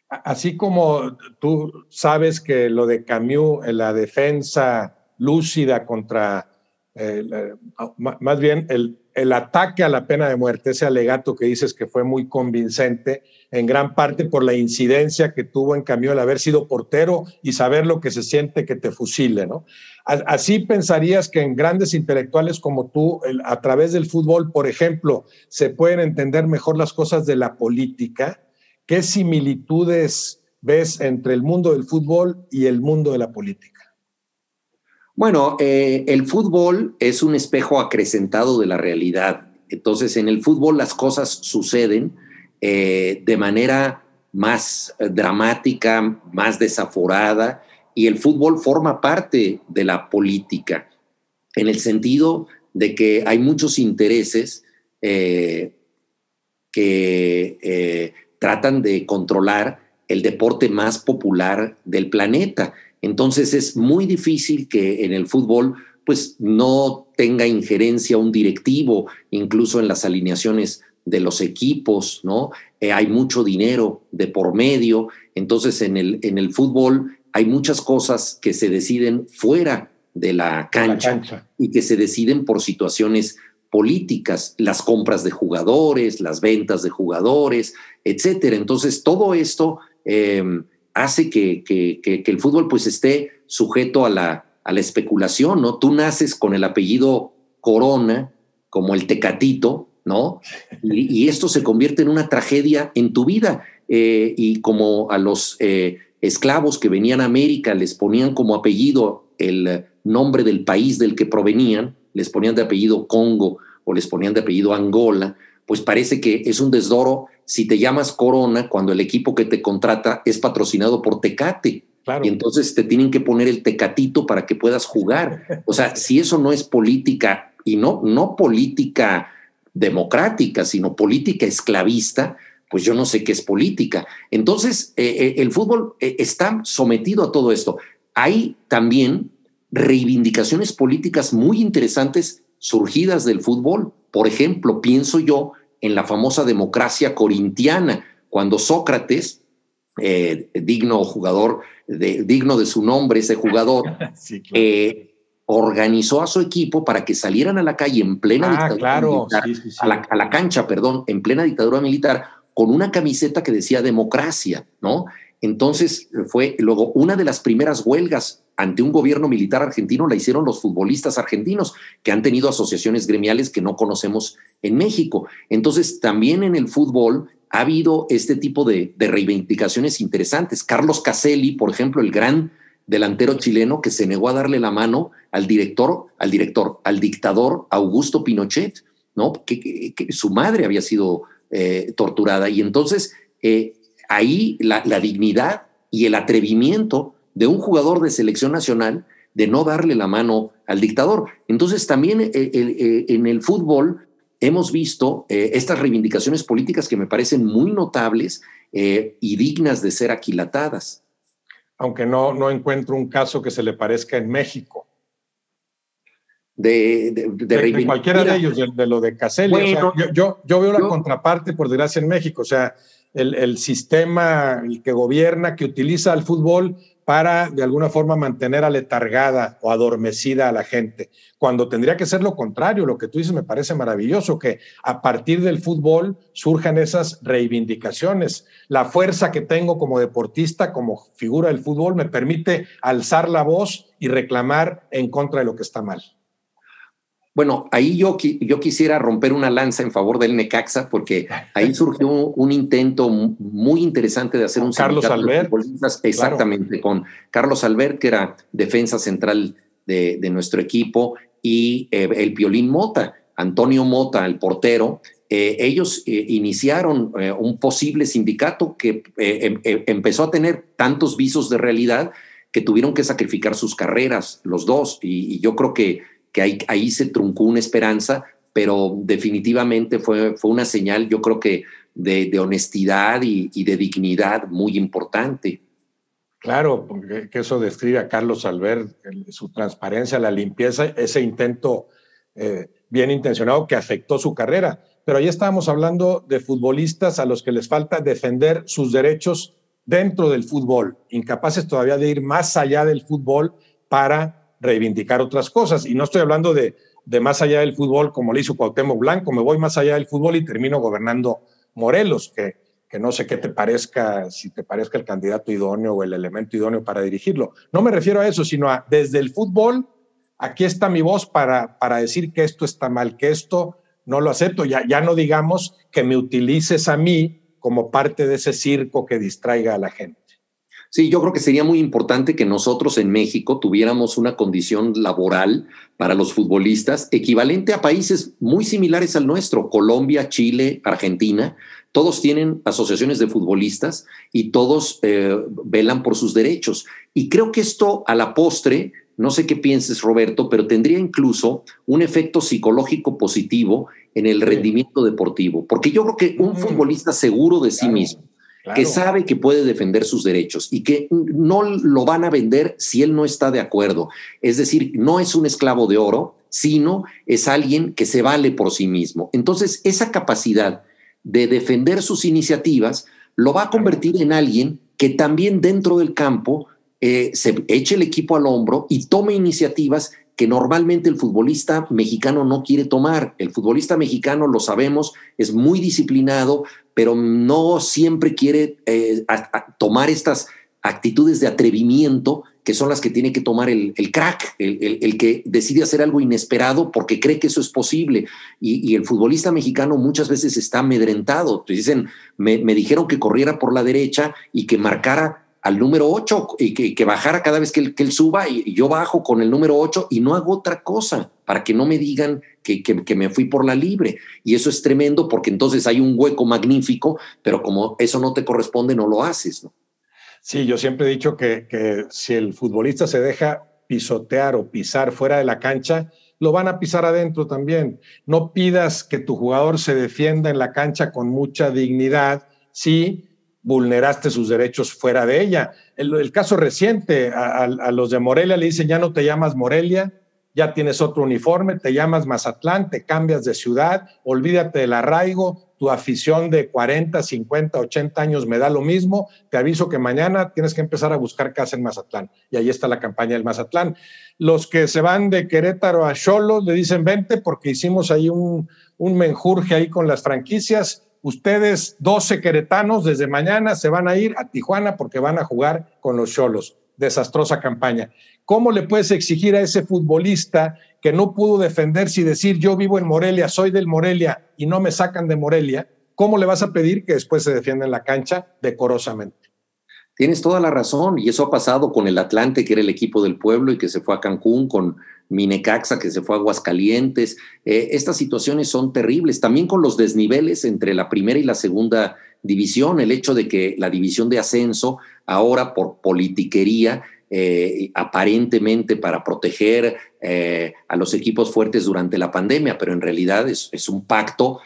Así como tú sabes que lo de Camus, la defensa lúcida contra, eh, más bien el, el ataque a la pena de muerte, ese alegato que dices que fue muy convincente, en gran parte por la incidencia que tuvo en cambio el haber sido portero y saber lo que se siente que te fusile, ¿no? Así pensarías que en grandes intelectuales como tú, a través del fútbol, por ejemplo, se pueden entender mejor las cosas de la política. ¿Qué similitudes ves entre el mundo del fútbol y el mundo de la política? Bueno, eh, el fútbol es un espejo acrecentado de la realidad. Entonces, en el fútbol las cosas suceden eh, de manera más eh, dramática, más desaforada, y el fútbol forma parte de la política, en el sentido de que hay muchos intereses que tratan de controlar el deporte más popular del planeta. Entonces es muy difícil que en el fútbol pues no tenga injerencia un directivo, incluso en las alineaciones de los equipos, ¿no? Eh, hay mucho dinero de por medio, entonces en el, en el fútbol hay muchas cosas que se deciden fuera de la cancha, y que se deciden por situaciones políticas, las compras de jugadores, las ventas de jugadores, etcétera. Entonces todo esto em, hace que, el fútbol pues esté sujeto a la, a la especulación, ¿no? Tú naces con el apellido Corona, como el Tecatito, ¿no? Y, esto se convierte en una tragedia en tu vida. Eh, y como a los eh, esclavos que venían a América les ponían como apellido el nombre del país del que provenían, les ponían de apellido Congo o les ponían de apellido Angola, pues parece que es un desdoro si te llamas Corona cuando el equipo que te contrata es patrocinado por Tecate. Y entonces te tienen que poner el tecatito para que puedas jugar. O sea, si eso no es política, y no, no política democrática, sino política esclavista, pues yo no sé qué es política. Entonces, eh, eh, el fútbol eh, está sometido a todo esto. Hay también reivindicaciones políticas muy interesantes surgidas del fútbol. Por ejemplo, pienso yo en la famosa democracia corintiana, cuando Sócrates, eh, digno jugador, de, digno de su nombre, ese jugador, <laughs> eh, organizó a su equipo para que salieran a la calle en plena ah, dictadura militar, a, la, a la cancha, perdón, en plena dictadura militar, con una camiseta que decía democracia, ¿no? Entonces fue luego una de las primeras huelgas ante un gobierno militar argentino la hicieron los futbolistas argentinos, que han tenido asociaciones gremiales que no conocemos en México. Entonces, también en el fútbol ha habido este tipo de, reivindicaciones interesantes. Carlos Caselli, por ejemplo, el gran delantero chileno que se negó a darle la mano al director, al director, al dictador Augusto Pinochet, ¿no? Que, su madre había sido eh, torturada. Y entonces eh, ahí la, la dignidad y el atrevimiento de un jugador de selección nacional de no darle la mano al dictador. Entonces también eh, eh, eh, en el fútbol hemos visto estas reivindicaciones políticas que me parecen muy notables y dignas de ser aquilatadas. Aunque no, no encuentro un caso que se le parezca en México. De, de, cualquiera de ellos, de, lo de Caselli. yo, yo, veo la contraparte, por desgracia, en México. O sea, el, el sistema el que gobierna, que utiliza el fútbol para de alguna forma mantener aletargada o adormecida a la gente, cuando tendría que ser lo contrario, lo que tú dices me parece maravilloso, que a partir del fútbol surjan esas reivindicaciones. La fuerza que tengo como deportista, como figura del fútbol, me permite alzar la voz y reclamar en contra de lo que está mal. Bueno, ahí yo, yo quisiera romper una lanza en favor del Necaxa, porque ahí surgió un, intento muy interesante de hacer un Carlos Albert. Exactamente, con Carlos Albert, que era defensa central de, nuestro equipo, y eh, el Piolín Mota, Antonio Mota, el portero. Eh, ellos eh, iniciaron un posible sindicato que em, empezó a tener tantos visos de realidad que tuvieron que sacrificar sus carreras, los dos, y yo creo que que ahí, se truncó una esperanza, pero definitivamente fue, fue una señal, yo creo que de, honestidad y, de dignidad muy importante. Claro, que eso describe a Carlos Albert, su transparencia, la limpieza, ese intento eh, bien intencionado que afectó su carrera. Pero ahí estábamos hablando de futbolistas a los que les falta defender sus derechos dentro del fútbol, incapaces todavía de ir más allá del fútbol para reivindicar otras cosas. Y no estoy hablando de, de más allá del fútbol como le hizo Cuauhtémoc Blanco, me voy más allá del fútbol y termino gobernando Morelos, que, que no sé qué te parezca, si te parezca el candidato idóneo o el elemento idóneo para dirigirlo. No me refiero a eso, sino a desde el fútbol, aquí está mi voz para, para decir que esto está mal, que esto no lo acepto. Ya, ya no digamos que me utilices a mí como parte de ese circo que distraiga a la gente. Sí, yo creo que sería muy importante que nosotros en México tuviéramos una condición laboral para los futbolistas equivalente a países muy similares al nuestro, Colombia, Chile, Argentina. Todos tienen asociaciones de futbolistas y todos eh, velan por sus derechos. Y creo que esto a la postre, no sé qué pienses Roberto, pero tendría incluso un efecto psicológico positivo en el rendimiento deportivo, porque yo creo que un futbolista seguro de sí mismo, que sabe que puede defender sus derechos y que no lo van a vender si él no está de acuerdo. Es decir, no es un esclavo de oro, sino es alguien que se vale por sí mismo. Entonces, esa capacidad de defender sus iniciativas lo va a convertir en alguien que también dentro del campo eh, se eche el equipo al hombro y tome iniciativas que normalmente el futbolista mexicano no quiere tomar. El futbolista mexicano, lo sabemos, es muy disciplinado, pero no siempre quiere eh, tomar estas actitudes de atrevimiento que son las que tiene que tomar el, crack, el, que decide hacer algo inesperado porque cree que eso es posible. Y, el futbolista mexicano muchas veces está amedrentado. Te dicen, me, me dijeron que corriera por la derecha y que marcara al número 8 y que, bajara cada vez que él, suba y, yo bajo con el número 8 y no hago otra cosa para que no me digan que, que, me fui por la libre. Y eso es tremendo porque entonces hay un hueco magnífico, pero como eso no te corresponde, no lo haces. ¿no? Sí, yo siempre he dicho que, que si el futbolista se deja pisotear o pisar fuera de la cancha, lo van a pisar adentro también. No pidas que tu jugador se defienda en la cancha con mucha dignidad sí vulneraste sus derechos fuera de ella. El, caso reciente, a, los de Morelia le dicen, ya no te llamas Morelia, ya tienes otro uniforme, te llamas Mazatlán, te cambias de ciudad, olvídate del arraigo, tu afición de 40, 50, 80 años me da lo mismo, te aviso que mañana tienes que empezar a buscar casa en Mazatlán. Y ahí está la campaña del Mazatlán. Los que se van de Querétaro a Cholos le dicen, vente porque hicimos ahí un, un menjurje ahí con las franquicias, Ustedes, 12 queretanos, desde mañana se van a ir a Tijuana porque van a jugar con los Cholos. Desastrosa campaña. ¿Cómo le puedes exigir a ese futbolista que no pudo defenderse y decir yo vivo en Morelia, soy del Morelia y no me sacan de Morelia? ¿Cómo le vas a pedir que después se defienda en la cancha decorosamente? Tienes toda la razón y eso ha pasado con el Atlante, que era el equipo del pueblo y que se fue a Cancún, con Minecaxa, que se fue a Aguascalientes. Eh, estas situaciones son terribles. También con los desniveles entre la primera y la segunda división, el hecho de que la división de ascenso, ahora por politiquería, eh, aparentemente para proteger eh, a los equipos fuertes durante la pandemia, pero en realidad es, es un pacto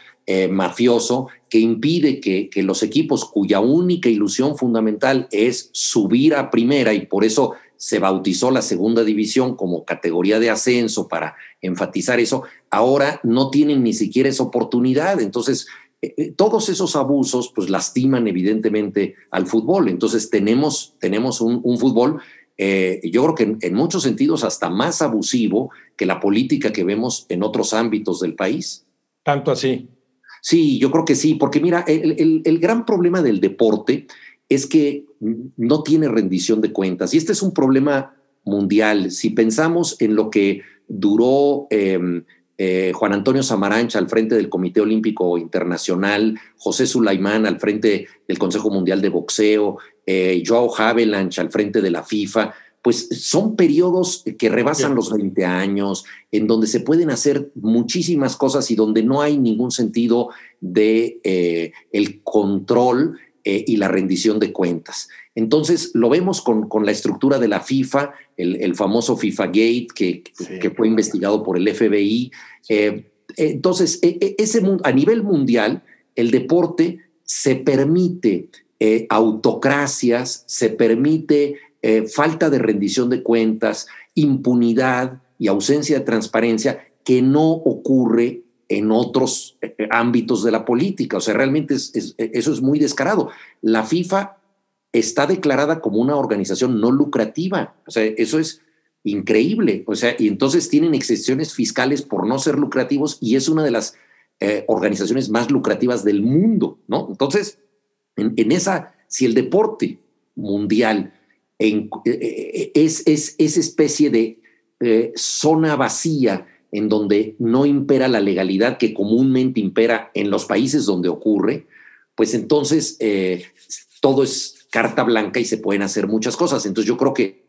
mafioso que impide que, que, los equipos cuya única ilusión fundamental es subir a primera y por eso se bautizó la segunda división como categoría de ascenso para enfatizar eso, ahora no tienen ni siquiera esa oportunidad. Entonces, todos esos abusos pues lastiman evidentemente al fútbol. Entonces tenemos, tenemos un, fútbol, yo creo que en, muchos sentidos hasta más abusivo que la política que vemos en otros ámbitos del país. Tanto así. Sí, yo creo que sí, porque mira, el, gran problema del deporte es que no tiene rendición de cuentas y este es un problema mundial. Si pensamos en lo que duró em, eh, Juan Antonio Samarancha al frente del Comité Olímpico Internacional, José Sulaimán al frente del Consejo Mundial de Boxeo, eh, Joao Havelanch al frente de la FIFA, pues son periodos que rebasan los 20 años, en donde se pueden hacer muchísimas cosas y donde no hay ningún sentido de eh, el control eh, y la rendición de cuentas. Entonces lo vemos con, con la estructura de la FIFA, el, famoso FIFA Gate que, que, fue investigado por el FBI. Eh, entonces, e, e, ese, a nivel mundial, el deporte se permite autocracias, se permite eh, falta de rendición de cuentas, impunidad y ausencia de transparencia que no ocurre en otros eh, eh, ámbitos de la política. O sea, realmente eso es muy descarado. La FIFA está declarada como una organización no lucrativa. O sea, eso es increíble. O sea, y entonces tienen excepciones fiscales por no ser lucrativos y es una de las organizaciones más lucrativas del mundo, ¿no? Entonces, en, en esa, si el deporte mundial eh, eh, es, es esa especie de eh, zona vacía en donde no impera la legalidad que comúnmente impera en los países donde ocurre, pues entonces todo es carta blanca y se pueden hacer muchas cosas. Entonces yo creo que,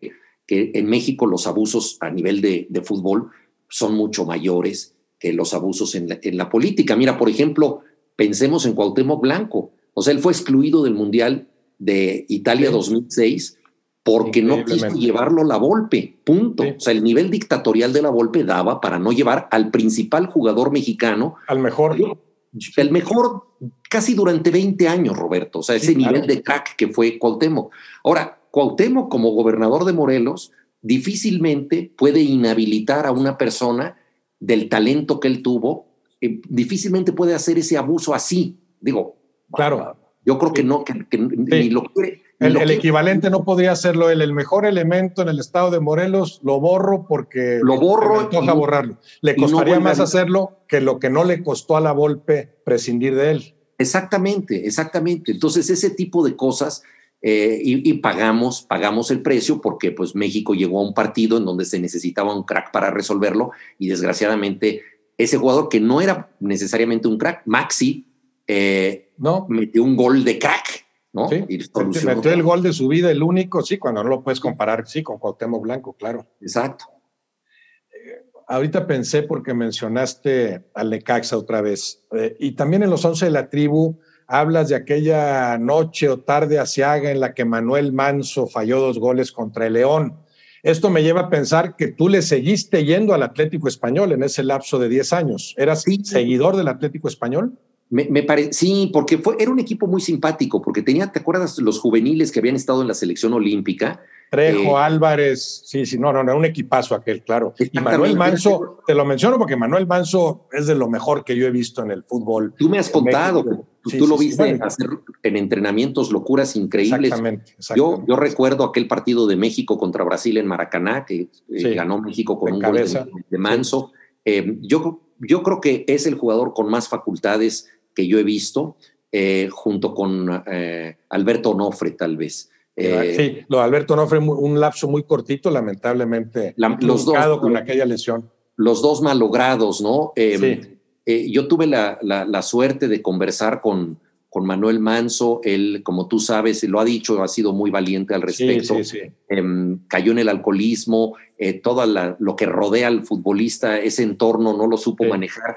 que en México los abusos a nivel de, fútbol son mucho mayores que los abusos en la, en la, política. Mira, por ejemplo, pensemos en Cuauhtémoc Blanco. O sea, él fue excluido del Mundial de Italia 2006 porque no quiso llevarlo la Volpe, punto. O sea, el nivel dictatorial de la Volpe daba para no llevar al principal jugador mexicano. Al mejor. El mejor casi durante 20 años, Roberto. O sea, ese nivel de crack que fue Cuauhtémoc. Ahora, Cuauhtémoc como gobernador de Morelos difícilmente puede inhabilitar a una persona del talento que él tuvo, eh, difícilmente puede hacer ese abuso así. Digo, claro. Yo creo que no, que, ni lo quiere el, equivalente no podría serlo él. El mejor elemento en el estado de Morelos lo borro porque lo borro me borrarlo. Le costaría más hacerlo que lo que no le costó a la Volpe prescindir de él. Exactamente, exactamente. Entonces, ese tipo de cosas, eh, y, pagamos, pagamos el precio porque pues México llegó a un partido en donde se necesitaba un crack para resolverlo y desgraciadamente ese jugador que no era necesariamente un crack, Maxi, eh, no. metió un gol de crack ¿no? Sí, metió el gol de su vida, el único, sí, cuando no lo puedes comparar, sí, con Cuauhtémoc Blanco, claro. Exacto. Eh, ahorita pensé porque mencionaste al Necaxa otra vez, eh, y también en los once de la tribu hablas de aquella noche o tarde asiaga en la que Manuel Manso falló dos goles contra el León. Esto me lleva a pensar que tú le seguiste yendo al Atlético Español en ese lapso de 10 años. ¿Eras seguidor del Atlético Español? Me, me sí, porque fue, era un equipo muy simpático, porque tenía, ¿te acuerdas los juveniles que habían estado en la selección olímpica? Trejo, eh, Álvarez, sí, sí, no, no, era un equipazo aquel, claro. Y Manuel Manso, te lo menciono porque Manuel Manso es de lo mejor que yo he visto en el fútbol. Tú me has contado, tú, lo viste hacer en entrenamientos locuras increíbles. Exactamente, Yo, yo recuerdo aquel partido de México contra Brasil en Maracaná, que eh, ganó México con un cabeza. gol de, Manso. Eh, yo, yo creo que es el jugador con más facultades que yo he visto, eh, junto con eh, Alberto Onofre, tal vez. Eh, sí, lo de Alberto Onofre, un lapso muy cortito, lamentablemente, los dos, con aquella lesión. Los dos malogrados, ¿no? Em, yo tuve la, la, suerte de conversar con, con Manuel Manso, él, como tú sabes, lo ha dicho, ha sido muy valiente al respecto. Sí, sí, em, cayó en el alcoholismo, todo lo que rodea al futbolista, ese entorno no lo supo manejar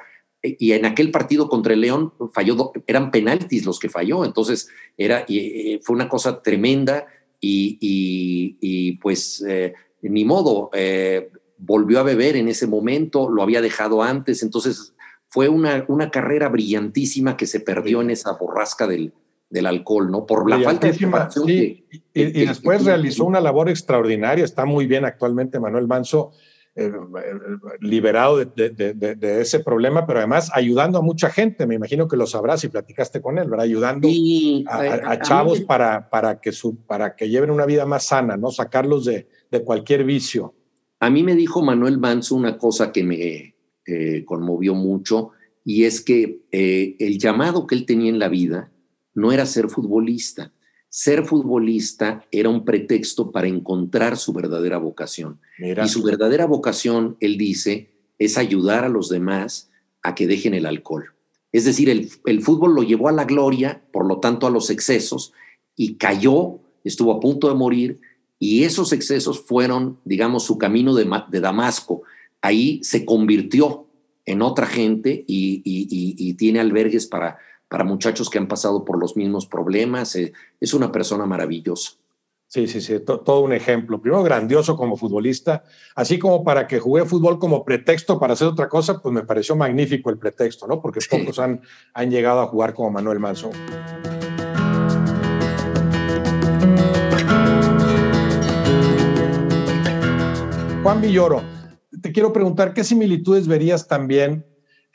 y en aquel partido contra el León falló, eran penaltis los que falló, entonces era, y, fue una cosa tremenda y, pues eh, ni modo, eh, volvió a beber en ese momento, lo había dejado antes, entonces fue una, una carrera brillantísima que se perdió en esa borrasca del, del alcohol, ¿no? Por la falta de preparación. y, después realizó una labor extraordinaria, está muy bien actualmente Manuel Manso eh, liberado de, ese problema, pero además ayudando a mucha gente. Me imagino que lo sabrás y platicaste con él, ¿verdad? Ayudando a, chavos para, para, que su, para que lleven una vida más sana, ¿no? Sacarlos de, cualquier vicio. A mí me dijo Manuel Manso una cosa que me eh, conmovió mucho y es que eh, el llamado que él tenía en la vida no era ser futbolista. Ser futbolista era un pretexto para encontrar su verdadera vocación. Y su verdadera vocación, él dice, es ayudar a los demás a que dejen el alcohol. Es decir, el, el, fútbol lo llevó a la gloria, por lo tanto a los excesos, y cayó, estuvo a punto de morir, y esos excesos fueron, digamos, su camino de, de Damasco. Ahí se convirtió en otra gente y, tiene albergues para, para muchachos que han pasado por los mismos problemas. Eh, es una persona maravillosa. Sí, sí, sí, todo un ejemplo. Primero, grandioso como futbolista, así como para que jugué fútbol como pretexto para hacer otra cosa, pues me pareció magnífico el pretexto, ¿no? Porque pocos han, han llegado a jugar como Manuel Manso. Juan Villoro, te quiero preguntar, ¿qué similitudes verías también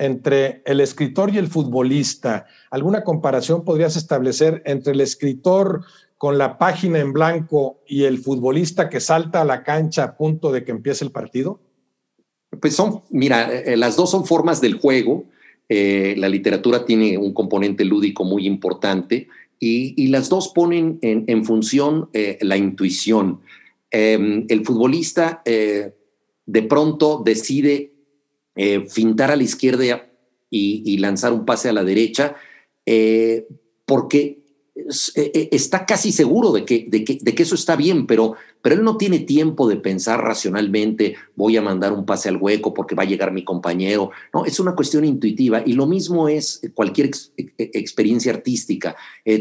entre el escritor y el futbolista? ¿Alguna comparación podrías establecer entre el escritor con la página en blanco y el futbolista que salta a la cancha a punto de que empiece el partido? Pues son, mira, eh, las dos son formas del juego. Eh, la literatura tiene un componente lúdico muy importante y, las dos ponen en, función eh, la intuición. Em, el futbolista de pronto decide eh, fintar a la izquierda y, lanzar un pase a la derecha, eh, porque eh, está casi seguro de que, de que, eso está bien, pero, pero él no tiene tiempo de pensar racionalmente, voy a mandar un pase al hueco porque va a llegar mi compañero. No, es una cuestión intuitiva y lo mismo es cualquier experiencia artística.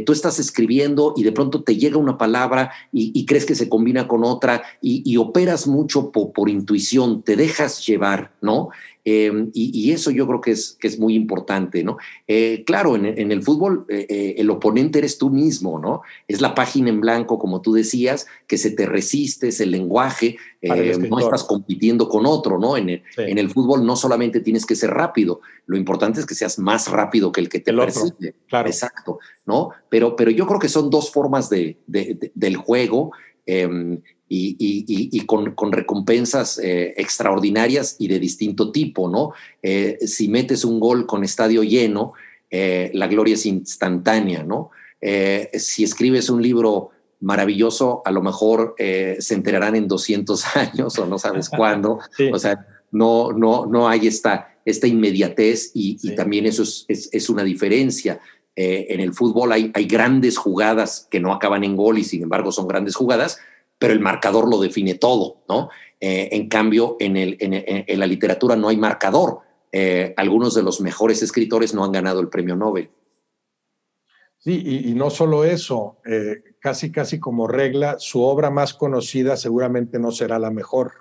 tú estás escribiendo y de pronto te llega una palabra y, crees que se combina con otra y, operas mucho por, intuición, te dejas llevar, ¿no? Em, y, eso yo creo que es, que es muy importante, ¿no? Eh, claro, en, el fútbol eh, eh, el oponente eres tú mismo, ¿no? Es la página en blanco, como tú decías, que se te resiste, es el lenguaje, no estás compitiendo con otro, ¿no? En el, en el, fútbol no solamente tienes que ser rápido, lo importante es que seas más rápido que el que te persigue. Claro. Exacto, ¿no? Pero, pero yo creo que son dos formas de, del juego. Em, y, con, recompensas eh, extraordinarias y de distinto tipo, ¿no? Eh, si metes un gol con estadio lleno, eh, la gloria es instantánea, ¿no? si escribes un libro maravilloso, a lo mejor se enterarán en 200 <laughs> años o no sabes <laughs> cuándo. O sea, no, no, no hay esta, esta inmediatez y, también eso es, es, una diferencia. en el fútbol hay, hay grandes jugadas que no acaban en gol y sin embargo son grandes jugadas, pero el marcador lo define todo, ¿no? Eh, en cambio, en, el, en, la literatura no hay marcador. Eh, algunos de los mejores escritores no han ganado el premio Nobel. Sí, y, no solo eso, eh, casi, casi como regla, su obra más conocida seguramente no será la mejor.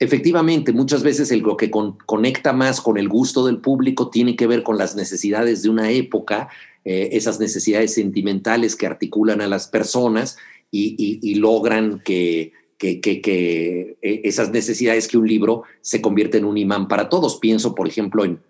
Efectivamente, muchas veces el, lo que conecta más con el gusto del público tiene que ver con las necesidades de una época, esas necesidades sentimentales que articulan a las personas y, logran que, que, e, esas necesidades que un libro se convierte en un imán para todos. Pienso, por ejemplo, en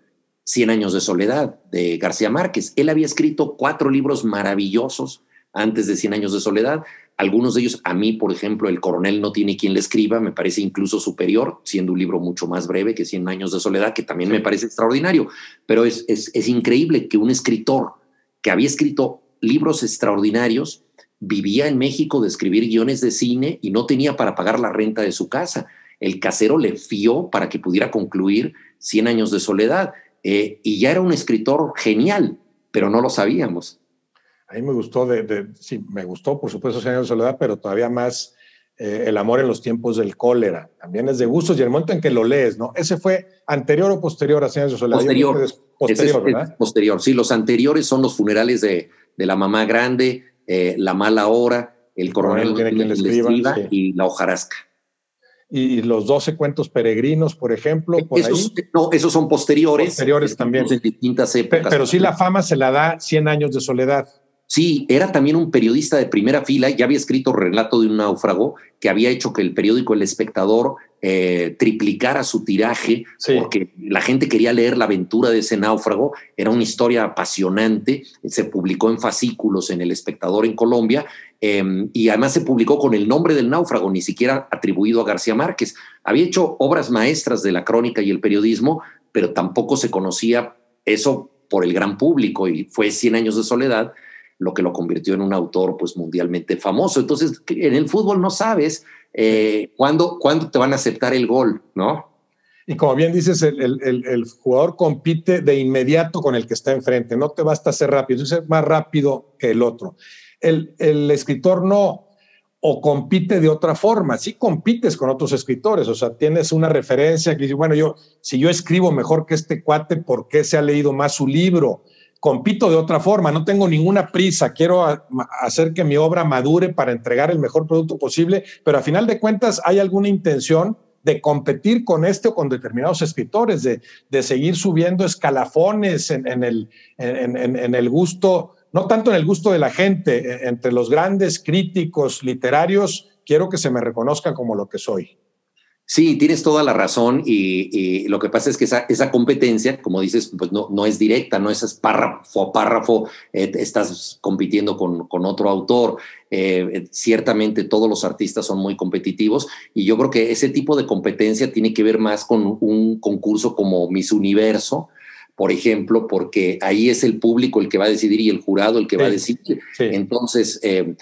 Cien años de soledad de García Márquez. Él había escrito cuatro libros maravillosos antes de Cien años de soledad. Algunos de ellos, a mí, por ejemplo, El coronel no tiene quien le escriba, me parece incluso superior, siendo un libro mucho más breve que Cien años de soledad, que también me parece extraordinario. Pero es, es, es increíble que un escritor que había escrito libros extraordinarios vivía en México de escribir guiones de cine y no tenía para pagar la renta de su casa. El casero le fió para que pudiera concluir Cien años de soledad. Eh, y ya era un escritor genial, pero no lo sabíamos. A mí me gustó, de, sí, me gustó, por supuesto, Cien años de soledad, pero todavía más eh, El amor en los tiempos del cólera. También es de gustos y el momento en que lo lees, ¿no? ¿Ese fue anterior o posterior a Cien años de soledad? Posterior. posterior, posterior, sí. Los anteriores son los funerales de, de la mamá grande, eh, la Mala Hora, El Coronel tiene le escriba, y La Hojarasca. Y los 12 cuentos peregrinos, por ejemplo, por esos, No, esos son posteriores. Posteriores también. En distintas épocas. Pero, sí la fama se la da 100 años de soledad. Sí, era también un periodista de primera fila, ya había escrito Relato de un náufrago, que había hecho que el periódico El Espectador eh, triplicara su tiraje, porque la gente quería leer la aventura de ese náufrago, era una historia apasionante, se publicó en fascículos en El Espectador en Colombia, em, y además se publicó con el nombre del náufrago, ni siquiera atribuido a García Márquez. Había hecho obras maestras de la crónica y el periodismo, pero tampoco se conocía eso por el gran público, y fue Cien años de soledad, lo que lo convirtió en un autor pues mundialmente famoso. Entonces, en el fútbol no sabes eh, ¿cuándo, te van a aceptar el gol, ¿no? Y como bien dices, el, jugador compite de inmediato con el que está enfrente, no te basta ser rápido, es más rápido que el otro. El, escritor no, o compite de otra forma, sí compites con otros escritores, o sea, tienes una referencia que dice, bueno, yo, si yo escribo mejor que este cuate, ¿por qué se ha leído más su libro? Compito de otra forma, no tengo ninguna prisa, quiero hacer que mi obra madure para entregar el mejor producto posible, pero a final de cuentas hay alguna intención de competir con este o con determinados escritores, de, de seguir subiendo escalafones en, el, en, el gusto, no tanto en el gusto de la gente, e, entre los grandes críticos literarios, quiero que se me reconozca como lo que soy. Sí, tienes toda la razón y, lo que pasa es que esa, esa, competencia, como dices, pues no, no es directa, no es párrafo a párrafo, eh, estás compitiendo con, con otro autor. Eh, ciertamente todos los artistas son muy competitivos y yo creo que ese tipo de competencia tiene que ver más con un concurso como Miss Universo, por ejemplo, porque ahí es el público el que va a decidir y el jurado el que va a decidir. Entonces, eh,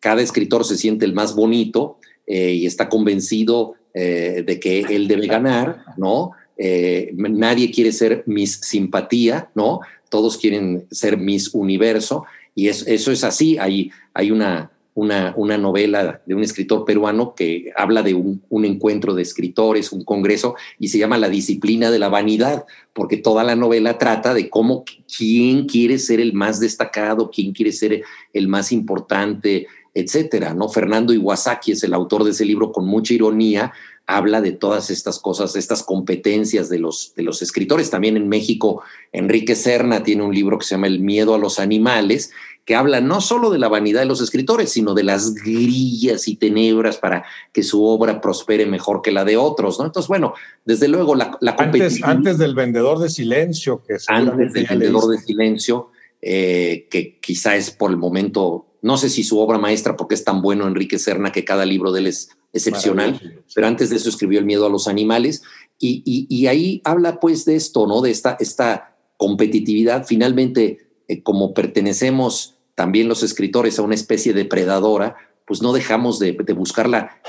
cada escritor se siente el más bonito eh, y está convencido eh, de que él debe ganar, ¿no? Eh, nadie quiere ser Miss Simpatía, ¿no? Todos quieren ser Miss Universo y eso, es así. Hay, hay una, una, una, novela de un escritor peruano que habla de un, un, encuentro de escritores, un congreso, y se llama La disciplina de la vanidad, porque toda la novela trata de cómo quién quiere ser el más destacado, quién quiere ser el más importante, etcétera, ¿no? Fernando Iwasaki es el autor de ese libro con mucha ironía, habla de todas estas cosas, estas competencias de los, de los escritores. También en México, Enrique Serna tiene un libro que se llama El miedo a los animales, que habla no solo de la vanidad de los escritores, sino de las grillas y tenebras para que su obra prospere mejor que la de otros, ¿no? Entonces, bueno, desde luego la, la antes, antes, del vendedor de silencio, que antes del vendedor de silencio, eh, que quizá es por el momento no sé si su obra maestra, porque es tan bueno Enrique Serna que cada libro de él es excepcional, pero antes de eso escribió El miedo a los animales y, ahí habla pues de esto, ¿no? De esta, esta competitividad. Finalmente, eh, como pertenecemos también los escritores a una especie depredadora, pues no dejamos de, buscar la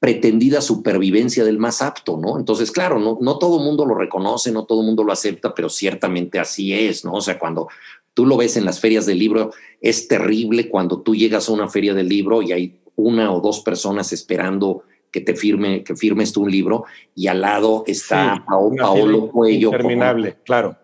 pretendida supervivencia del más apto, ¿no? Entonces, claro, no, no todo el mundo lo reconoce, no todo el mundo lo acepta, pero ciertamente así es, ¿no? O sea, cuando Tú lo ves en las ferias del libro, es terrible cuando tú llegas a una feria del libro y hay una o dos personas esperando que te firme, que firmes tú un libro y al lado está Paolo Cuello. Interminable, claro.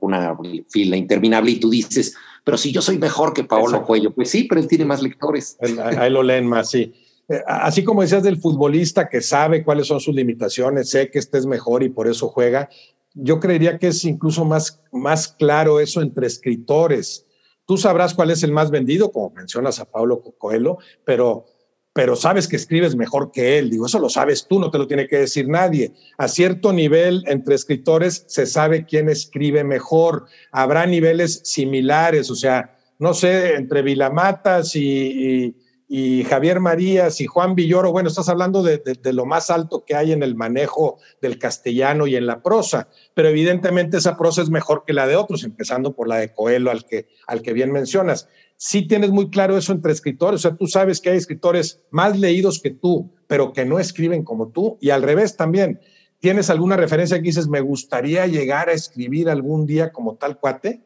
Una, fila interminable y tú dices, pero si yo soy mejor que Paolo Cuello, pues sí, pero él tiene más lectores. Ahí lo leen más, sí. Eh, así como decías del futbolista que sabe cuáles son sus limitaciones, sé que este es mejor y por eso juega, yo creería que es incluso más, más claro eso entre escritores. Tú sabrás cuál es el más vendido, como mencionas a Pablo Coelho, pero, pero sabes que escribes mejor que él. Digo, eso lo sabes tú, no te lo tiene que decir nadie. A cierto nivel, entre escritores, se sabe quién escribe mejor. Habrá niveles similares, o sea, no sé, entre Vilamatas y y Javier Marías y Juan Villoro, bueno, estás hablando de, lo más alto que hay en el manejo del castellano y en la prosa, pero evidentemente esa prosa es mejor que la de otros, empezando por la de Coelho, al que, al que bien mencionas. Sí tienes muy claro eso entre escritores, o sea, tú sabes que hay escritores más leídos que tú, pero que no escriben como tú, y al revés también. ¿Tienes alguna referencia que dices, me gustaría llegar a escribir algún día como tal cuate?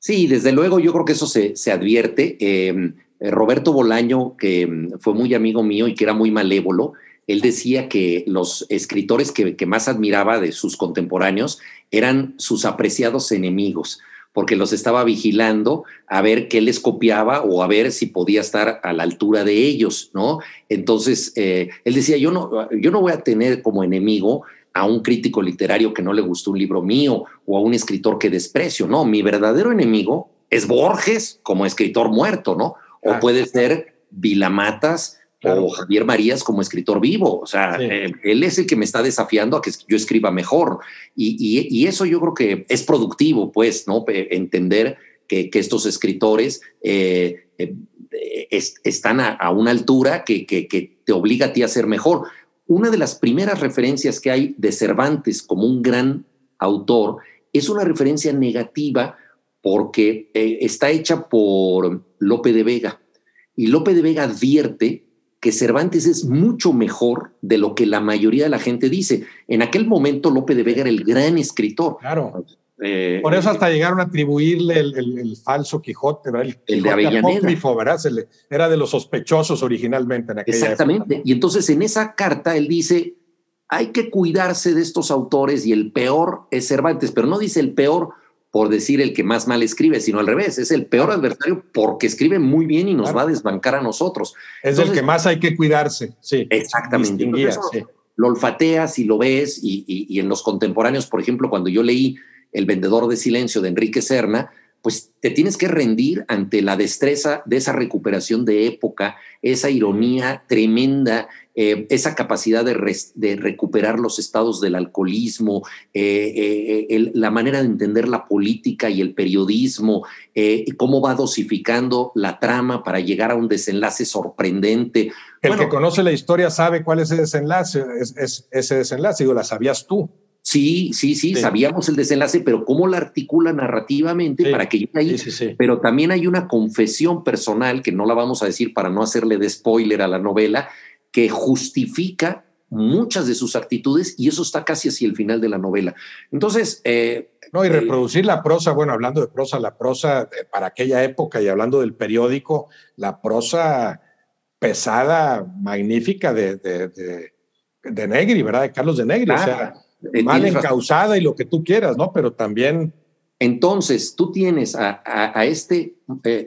Sí, desde luego yo creo que eso se, se advierte. Eh, Roberto Bolaño, que mm, fue muy amigo mío y que era muy malévolo, él decía que los escritores que, más admiraba de sus contemporáneos eran sus apreciados enemigos, porque los estaba vigilando a ver qué les copiaba o a ver si podía estar a la altura de ellos, ¿no? Entonces, eh, él decía, yo no, yo no voy a tener como enemigo a un crítico literario que no le gustó un libro mío o a un escritor que desprecio, no, mi verdadero enemigo es Borges como escritor muerto, ¿no? O puede ser Vilamatas o Javier Marías como escritor vivo. O sea, eh, él es el que me está desafiando a que yo escriba mejor. Y, eso yo creo que es productivo, pues, ¿no? Entender que, estos escritores eh, eh, están a, una altura que, que te obliga a ti a ser mejor. Una de las primeras referencias que hay de Cervantes como un gran autor es una referencia negativa porque está hecha por Lope de Vega. Y Lope de Vega advierte que Cervantes es mucho mejor de lo que la mayoría de la gente dice. En aquel momento Lope de Vega era el gran escritor. Claro. Eh, Por eso hasta llegaron a atribuirle el, falso Quijote, El, el de Avellaneda. era de los sospechosos originalmente en aquella Exactamente. Y entonces en esa carta él dice, hay que cuidarse de estos autores y el peor es Cervantes, pero no dice el peor por decir el que más mal escribe, sino al revés, es el peor adversario porque escribe muy bien y nos va a desbancar a nosotros. Es el que más hay que cuidarse, sí. Exactamente. Lo olfateas y lo ves y, en los contemporáneos, por ejemplo, cuando yo leí El vendedor de silencio de Enrique Serna, pues te tienes que rendir ante la destreza de esa recuperación de época, esa ironía tremenda, eh, esa capacidad de, recuperar los estados del alcoholismo, eh, eh, la manera de entender la política y el periodismo, cómo va dosificando la trama para llegar a un desenlace sorprendente. El que conoce la historia sabe cuál es ese desenlace, es, ese desenlace, digo, la sabías tú. Sí, sí, sí, sabíamos el desenlace, pero cómo la articula narrativamente para que llegue ahí. pero también hay una confesión personal que no la vamos a decir para no hacerle de spoiler a la novela, que justifica muchas de sus actitudes y eso está casi hacia el final de la novela. Entonces... Eh, no, y eh, reproducir la prosa, bueno, hablando de prosa, la prosa para aquella época y hablando del periódico, la prosa pesada, magnífica de, de, Negri, ¿verdad? De Carlos de Negri, o sea, eh, mal encausada y lo que tú quieras, ¿no? Pero también... Entonces, tú tienes a, a, este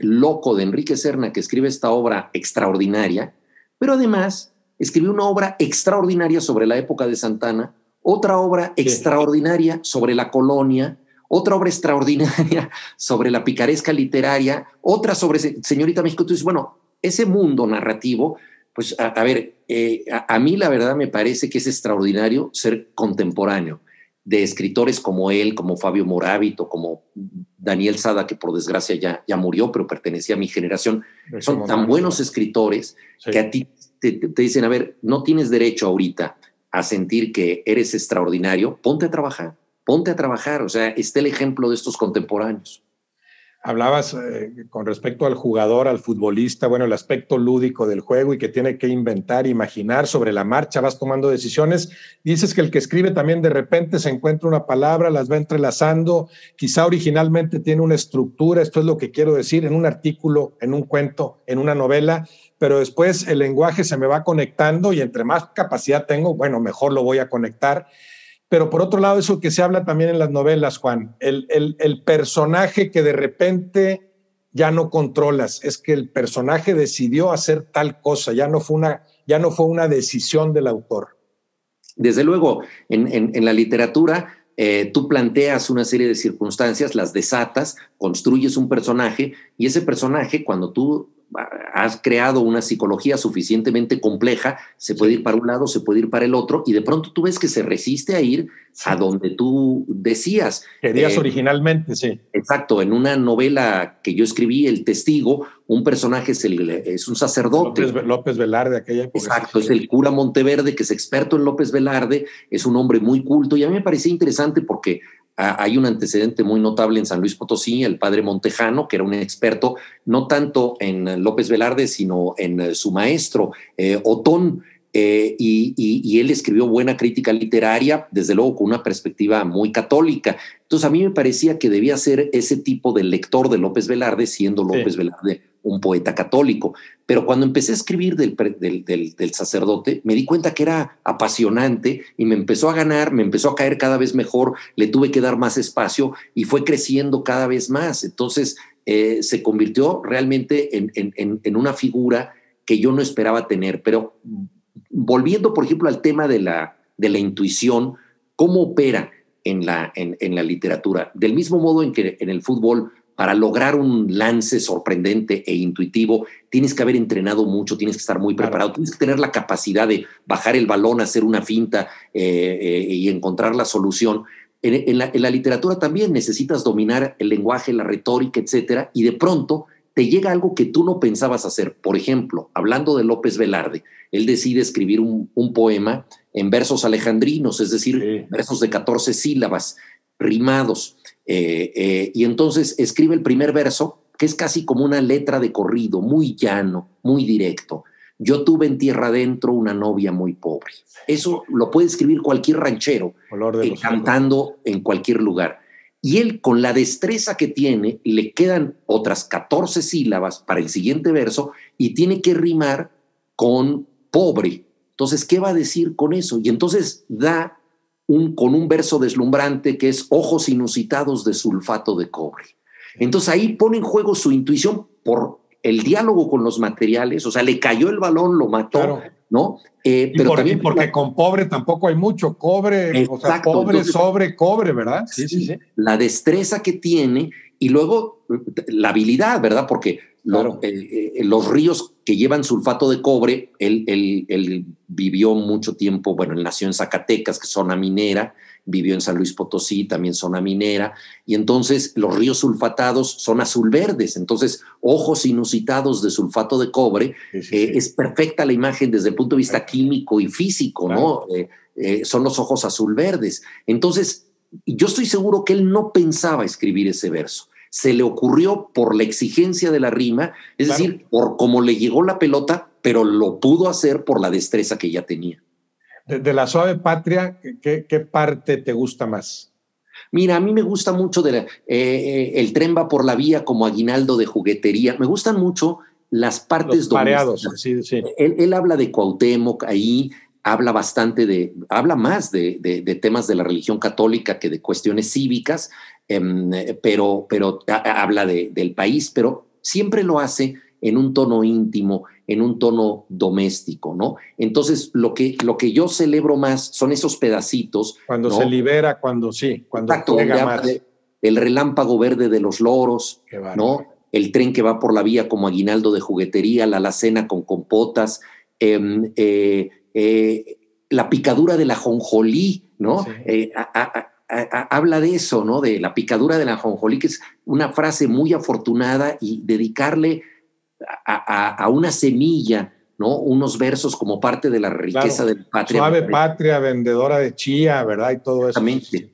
loco de Enrique Serna que escribe esta obra extraordinaria, pero además escribió una obra extraordinaria sobre la época de Santana, otra obra extraordinaria sobre la colonia, otra obra extraordinaria <laughs> sobre la picaresca literaria, otra sobre Señorita México. Entonces, bueno, ese mundo narrativo, pues a, ver, eh, a, mí la verdad me parece que es extraordinario ser contemporáneo de escritores como él, como Fabio Moravito, como Daniel Sada, que por desgracia ya, ya murió, pero pertenecía a mi generación. Son tan buenos escritores que a ti te, dicen, a ver, no tienes derecho ahorita a sentir que eres extraordinario, ponte a trabajar, ponte a trabajar. O sea, está el ejemplo de estos contemporáneos. Hablabas eh, con respecto al jugador, al futbolista, bueno, el aspecto lúdico del juego y que tiene que inventar, imaginar sobre la marcha, vas tomando decisiones. Dices que el que escribe también de repente se encuentra una palabra, las va entrelazando, quizá originalmente tiene una estructura, esto es lo que quiero decir, en un artículo, en un cuento, en una novela, pero después el lenguaje se me va conectando y entre más capacidad tengo, bueno, mejor lo voy a conectar. Pero por otro lado, eso que se habla también en las novelas, Juan, el, el, personaje que de repente ya no controlas, es que el personaje decidió hacer tal cosa, ya no fue una, ya no fue una decisión del autor. Desde luego, en, en, la literatura eh, tú planteas una serie de circunstancias, las desatas, construyes un personaje y ese personaje, cuando tú has creado una psicología suficientemente compleja, se puede ir para un lado, se puede ir para el otro, y de pronto tú ves que se resiste a ir a donde tú decías. Querías eh, originalmente, sí. Exacto, en una novela que yo escribí, El Testigo, un personaje es, es un sacerdote. López, López, Velarde, aquella época. Exacto, es el cura Monteverde, que es experto en López Velarde, es un hombre muy culto, y a mí me parecía interesante porque hay un antecedente muy notable en San Luis Potosí, el padre Montejano, que era un experto no tanto en López Velarde, sino en eh, su maestro, eh, Otón. Eh, y, él escribió buena crítica literaria, desde luego con una perspectiva muy católica. Entonces a mí me parecía que debía ser ese tipo de lector de López Velarde, siendo López Velarde un poeta católico. Pero cuando empecé a escribir del, del, sacerdote, me di cuenta que era apasionante y me empezó a ganar, me empezó a caer cada vez mejor, le tuve que dar más espacio y fue creciendo cada vez más. Entonces eh, se convirtió realmente en, en, una figura que yo no esperaba tener. Pero volviendo, por ejemplo, al tema de la, de la intuición, ¿cómo opera en la, en, la literatura? Del mismo modo en que en el fútbol para lograr un lance sorprendente e intuitivo, tienes que haber entrenado mucho, tienes que estar muy preparado, tienes que tener la capacidad de bajar el balón, hacer una finta eh, eh, y encontrar la solución. En, la, literatura también necesitas dominar el lenguaje, la retórica, etcétera, y de pronto te llega algo que tú no pensabas hacer. Por ejemplo, hablando de López Velarde, él decide escribir un, poema en versos alejandrinos, es decir, versos de 14 sílabas, rimados. Eh, eh, y entonces escribe el primer verso, que es casi como una letra de corrido, muy llano, muy directo. Yo tuve en tierra adentro una novia muy pobre. Eso lo puede escribir cualquier ranchero, eh, cantando en cualquier lugar. Y él, con la destreza que tiene, le quedan otras 14 sílabas para el siguiente verso y tiene que rimar con pobre. Entonces, ¿qué va a decir con eso? Y entonces da con un verso deslumbrante que es ojos inusitados de sulfato de cobre. Entonces ahí pone en juego su intuición por el diálogo con los materiales, o sea, le cayó el balón, lo mató, ¿no? Eh, pero también porque con pobre tampoco hay mucho, cobre, o sea, cobre sobre cobre, ¿verdad? Sí, sí, sí. La destreza que tiene y luego la habilidad, ¿verdad? Porque eh, eh, los ríos que llevan sulfato de cobre, él, él, vivió mucho tiempo, bueno, él nació en Zacatecas, que es zona minera, vivió en San Luis Potosí, también zona minera, y entonces los ríos sulfatados son azul verdes, entonces ojos inusitados de sulfato de cobre, eh, es perfecta la imagen desde el punto de vista químico y físico, ¿no? son los ojos azul verdes. Entonces, yo estoy seguro que él no pensaba escribir ese verso se le ocurrió por la exigencia de la rima, es decir, por cómo le llegó la pelota, pero lo pudo hacer por la destreza que ya tenía. De, la suave patria, ¿qué, parte te gusta más? Mira, a mí me gusta mucho de eh, el tren va por la vía como aguinaldo de juguetería. Me gustan mucho las partes Los sí, sí. Él, él, habla de Cuauhtémoc ahí, habla bastante de, habla más de, de, temas de la religión católica que de cuestiones cívicas, Em, pero, pero habla del país, pero siempre lo hace en un tono íntimo, en un tono doméstico, ¿no? Entonces, lo que, lo que yo celebro más son esos pedacitos. Cuando se libera, cuando sí, cuando el relámpago verde de los loros, ¿no? El tren que va por la vía como aguinaldo de juguetería, la alacena con compotas, em, eh, eh, la picadura de la jonjolí, ¿no? Eh, habla de eso, ¿no? De la picadura de la jonjolí, que es una frase muy afortunada y dedicarle a, una semilla, ¿no? Unos versos como parte de la riqueza del patria. Suave patria, vendedora de chía, ¿verdad? Y todo eso. Exactamente.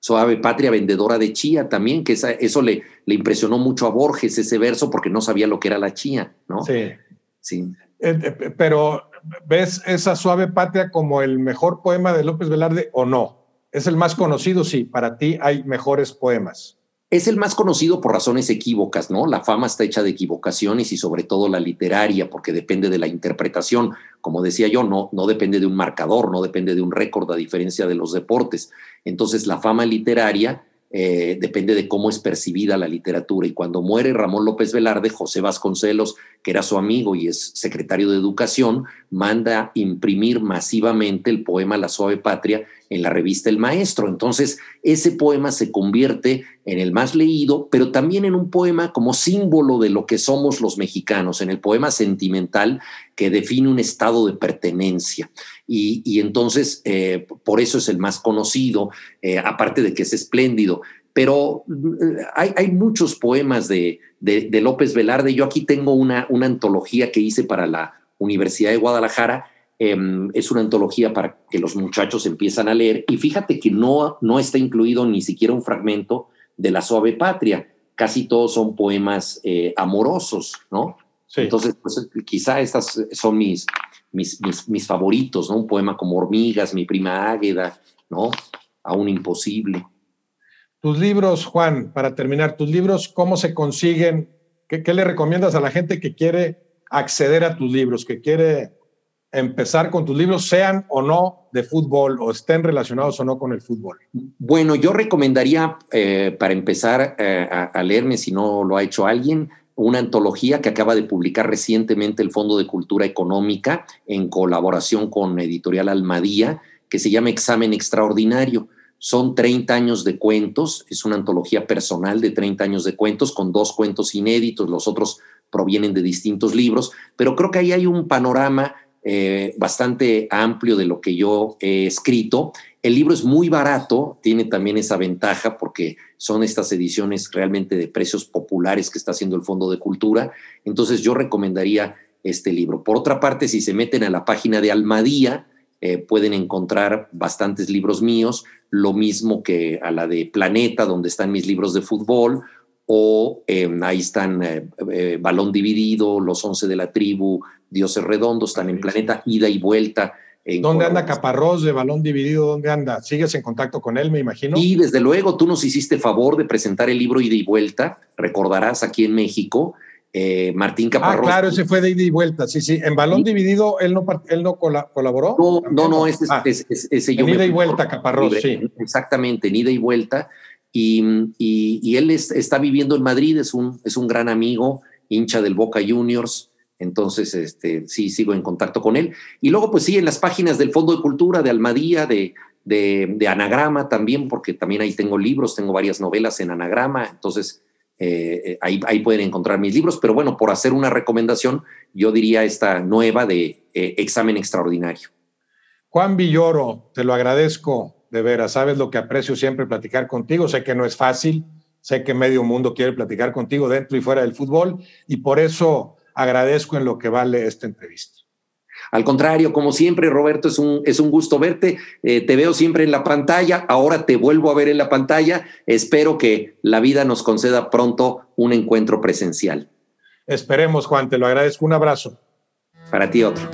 Suave patria, vendedora de chía también, que eso le, le impresionó mucho a Borges, ese verso, porque no sabía lo que era la chía, ¿no? Sí. Sí. Eh, pero, ¿ves esa suave patria como el mejor poema de López Velarde o no? Es el más conocido, sí. Para ti hay mejores poemas. Es el más conocido por razones equívocas, ¿no? La fama está hecha de equivocaciones y sobre todo la literaria, porque depende de la interpretación. Como decía yo, no, no depende de un marcador, no depende de un récord, a diferencia de los deportes. Entonces, la fama literaria eh, depende de cómo es percibida la literatura. Y cuando muere Ramón López Velarde, José Vasconcelos, que era su amigo y es secretario de Educación, manda imprimir masivamente el poema La Suave Patria en la revista El Maestro. Entonces, ese poema se convierte en el más leído, pero también en un poema como símbolo de lo que somos los mexicanos, en el poema sentimental que define un estado de pertenencia. Y, entonces, eh, por eso es el más conocido, eh, aparte de que es espléndido. Pero eh, hay, muchos poemas de, de, López Velarde. Yo aquí tengo una, una antología que hice para la Universidad de Guadalajara, Em, es una antología para que los muchachos empiezan a leer y fíjate que no, no está incluido ni siquiera un fragmento de La Suave Patria. Casi todos son poemas eh, amorosos, ¿no? Entonces, pues, quizá estas son mis, mis, mis, favoritos, ¿no? Un poema como Hormigas, Mi prima Águeda, ¿no? Aún imposible. Tus libros, Juan, para terminar, tus libros, ¿cómo se consiguen? ¿Qué, qué le recomiendas a la gente que quiere acceder a tus libros, que quiere empezar con tus libros, sean o no de fútbol o estén relacionados o no con el fútbol? Bueno, yo recomendaría eh, para empezar eh, a, leerme, si no lo ha hecho alguien, una antología que acaba de publicar recientemente el Fondo de Cultura Económica en colaboración con Editorial Almadía, que se llama Examen Extraordinario. son 30 años de cuentos, es una antología personal de 30 años de cuentos con dos cuentos inéditos, los otros provienen de distintos libros, pero creo que ahí hay un panorama eh, bastante amplio de lo que yo he escrito. El libro es muy barato, tiene también esa ventaja porque son estas ediciones realmente de precios populares que está haciendo el Fondo de Cultura. Entonces yo recomendaría este libro. Por otra parte, si se meten a la página de Almadía, eh, pueden encontrar bastantes libros míos, lo mismo que a la de Planeta, donde están mis libros de fútbol, o em, ahí están eh, Balón Dividido, Los Once de la Tribu, Dioses Redondos, están en Planeta, Ida y Vuelta. ¿Dónde anda Caparrós de Balón Dividido? ¿Dónde anda? ¿Sigues en contacto con él, me imagino? Y desde luego, tú nos hiciste favor de presentar el libro Ida y Vuelta, recordarás aquí en México. Eh, Martín Caparrós. Ah, claro, ese fue de ida y vuelta, sí, sí. En balón dividido, él no, él no colaboró. No, no, no, ese, ah, ese, yo. En ida y vuelta, Caparrós, sí. Exactamente, en ida y vuelta. Y, él está viviendo en Madrid, es un, es un gran amigo, hincha del Boca Juniors. Entonces, este, sí, sigo en contacto con él. Y luego, pues sí, en las páginas del Fondo de Cultura, de Almadía, de, de, Anagrama también, porque también ahí tengo libros, tengo varias novelas en Anagrama. Entonces, eh, eh, ahí, ahí, pueden encontrar mis libros. Pero bueno, por hacer una recomendación, yo diría esta nueva de eh, Examen Extraordinario. Juan Villoro, te lo agradezco de veras. Sabes lo que aprecio siempre platicar contigo. Sé que no es fácil. Sé que medio mundo quiere platicar contigo dentro y fuera del fútbol. Y por eso agradezco en lo que vale esta entrevista. Al contrario, como siempre, Roberto, es un, es un gusto verte. Eh, te veo siempre en la pantalla. Ahora te vuelvo a ver en la pantalla. Espero que la vida nos conceda pronto un encuentro presencial. Esperemos, Juan. Te lo agradezco. Un abrazo. Para ti otro.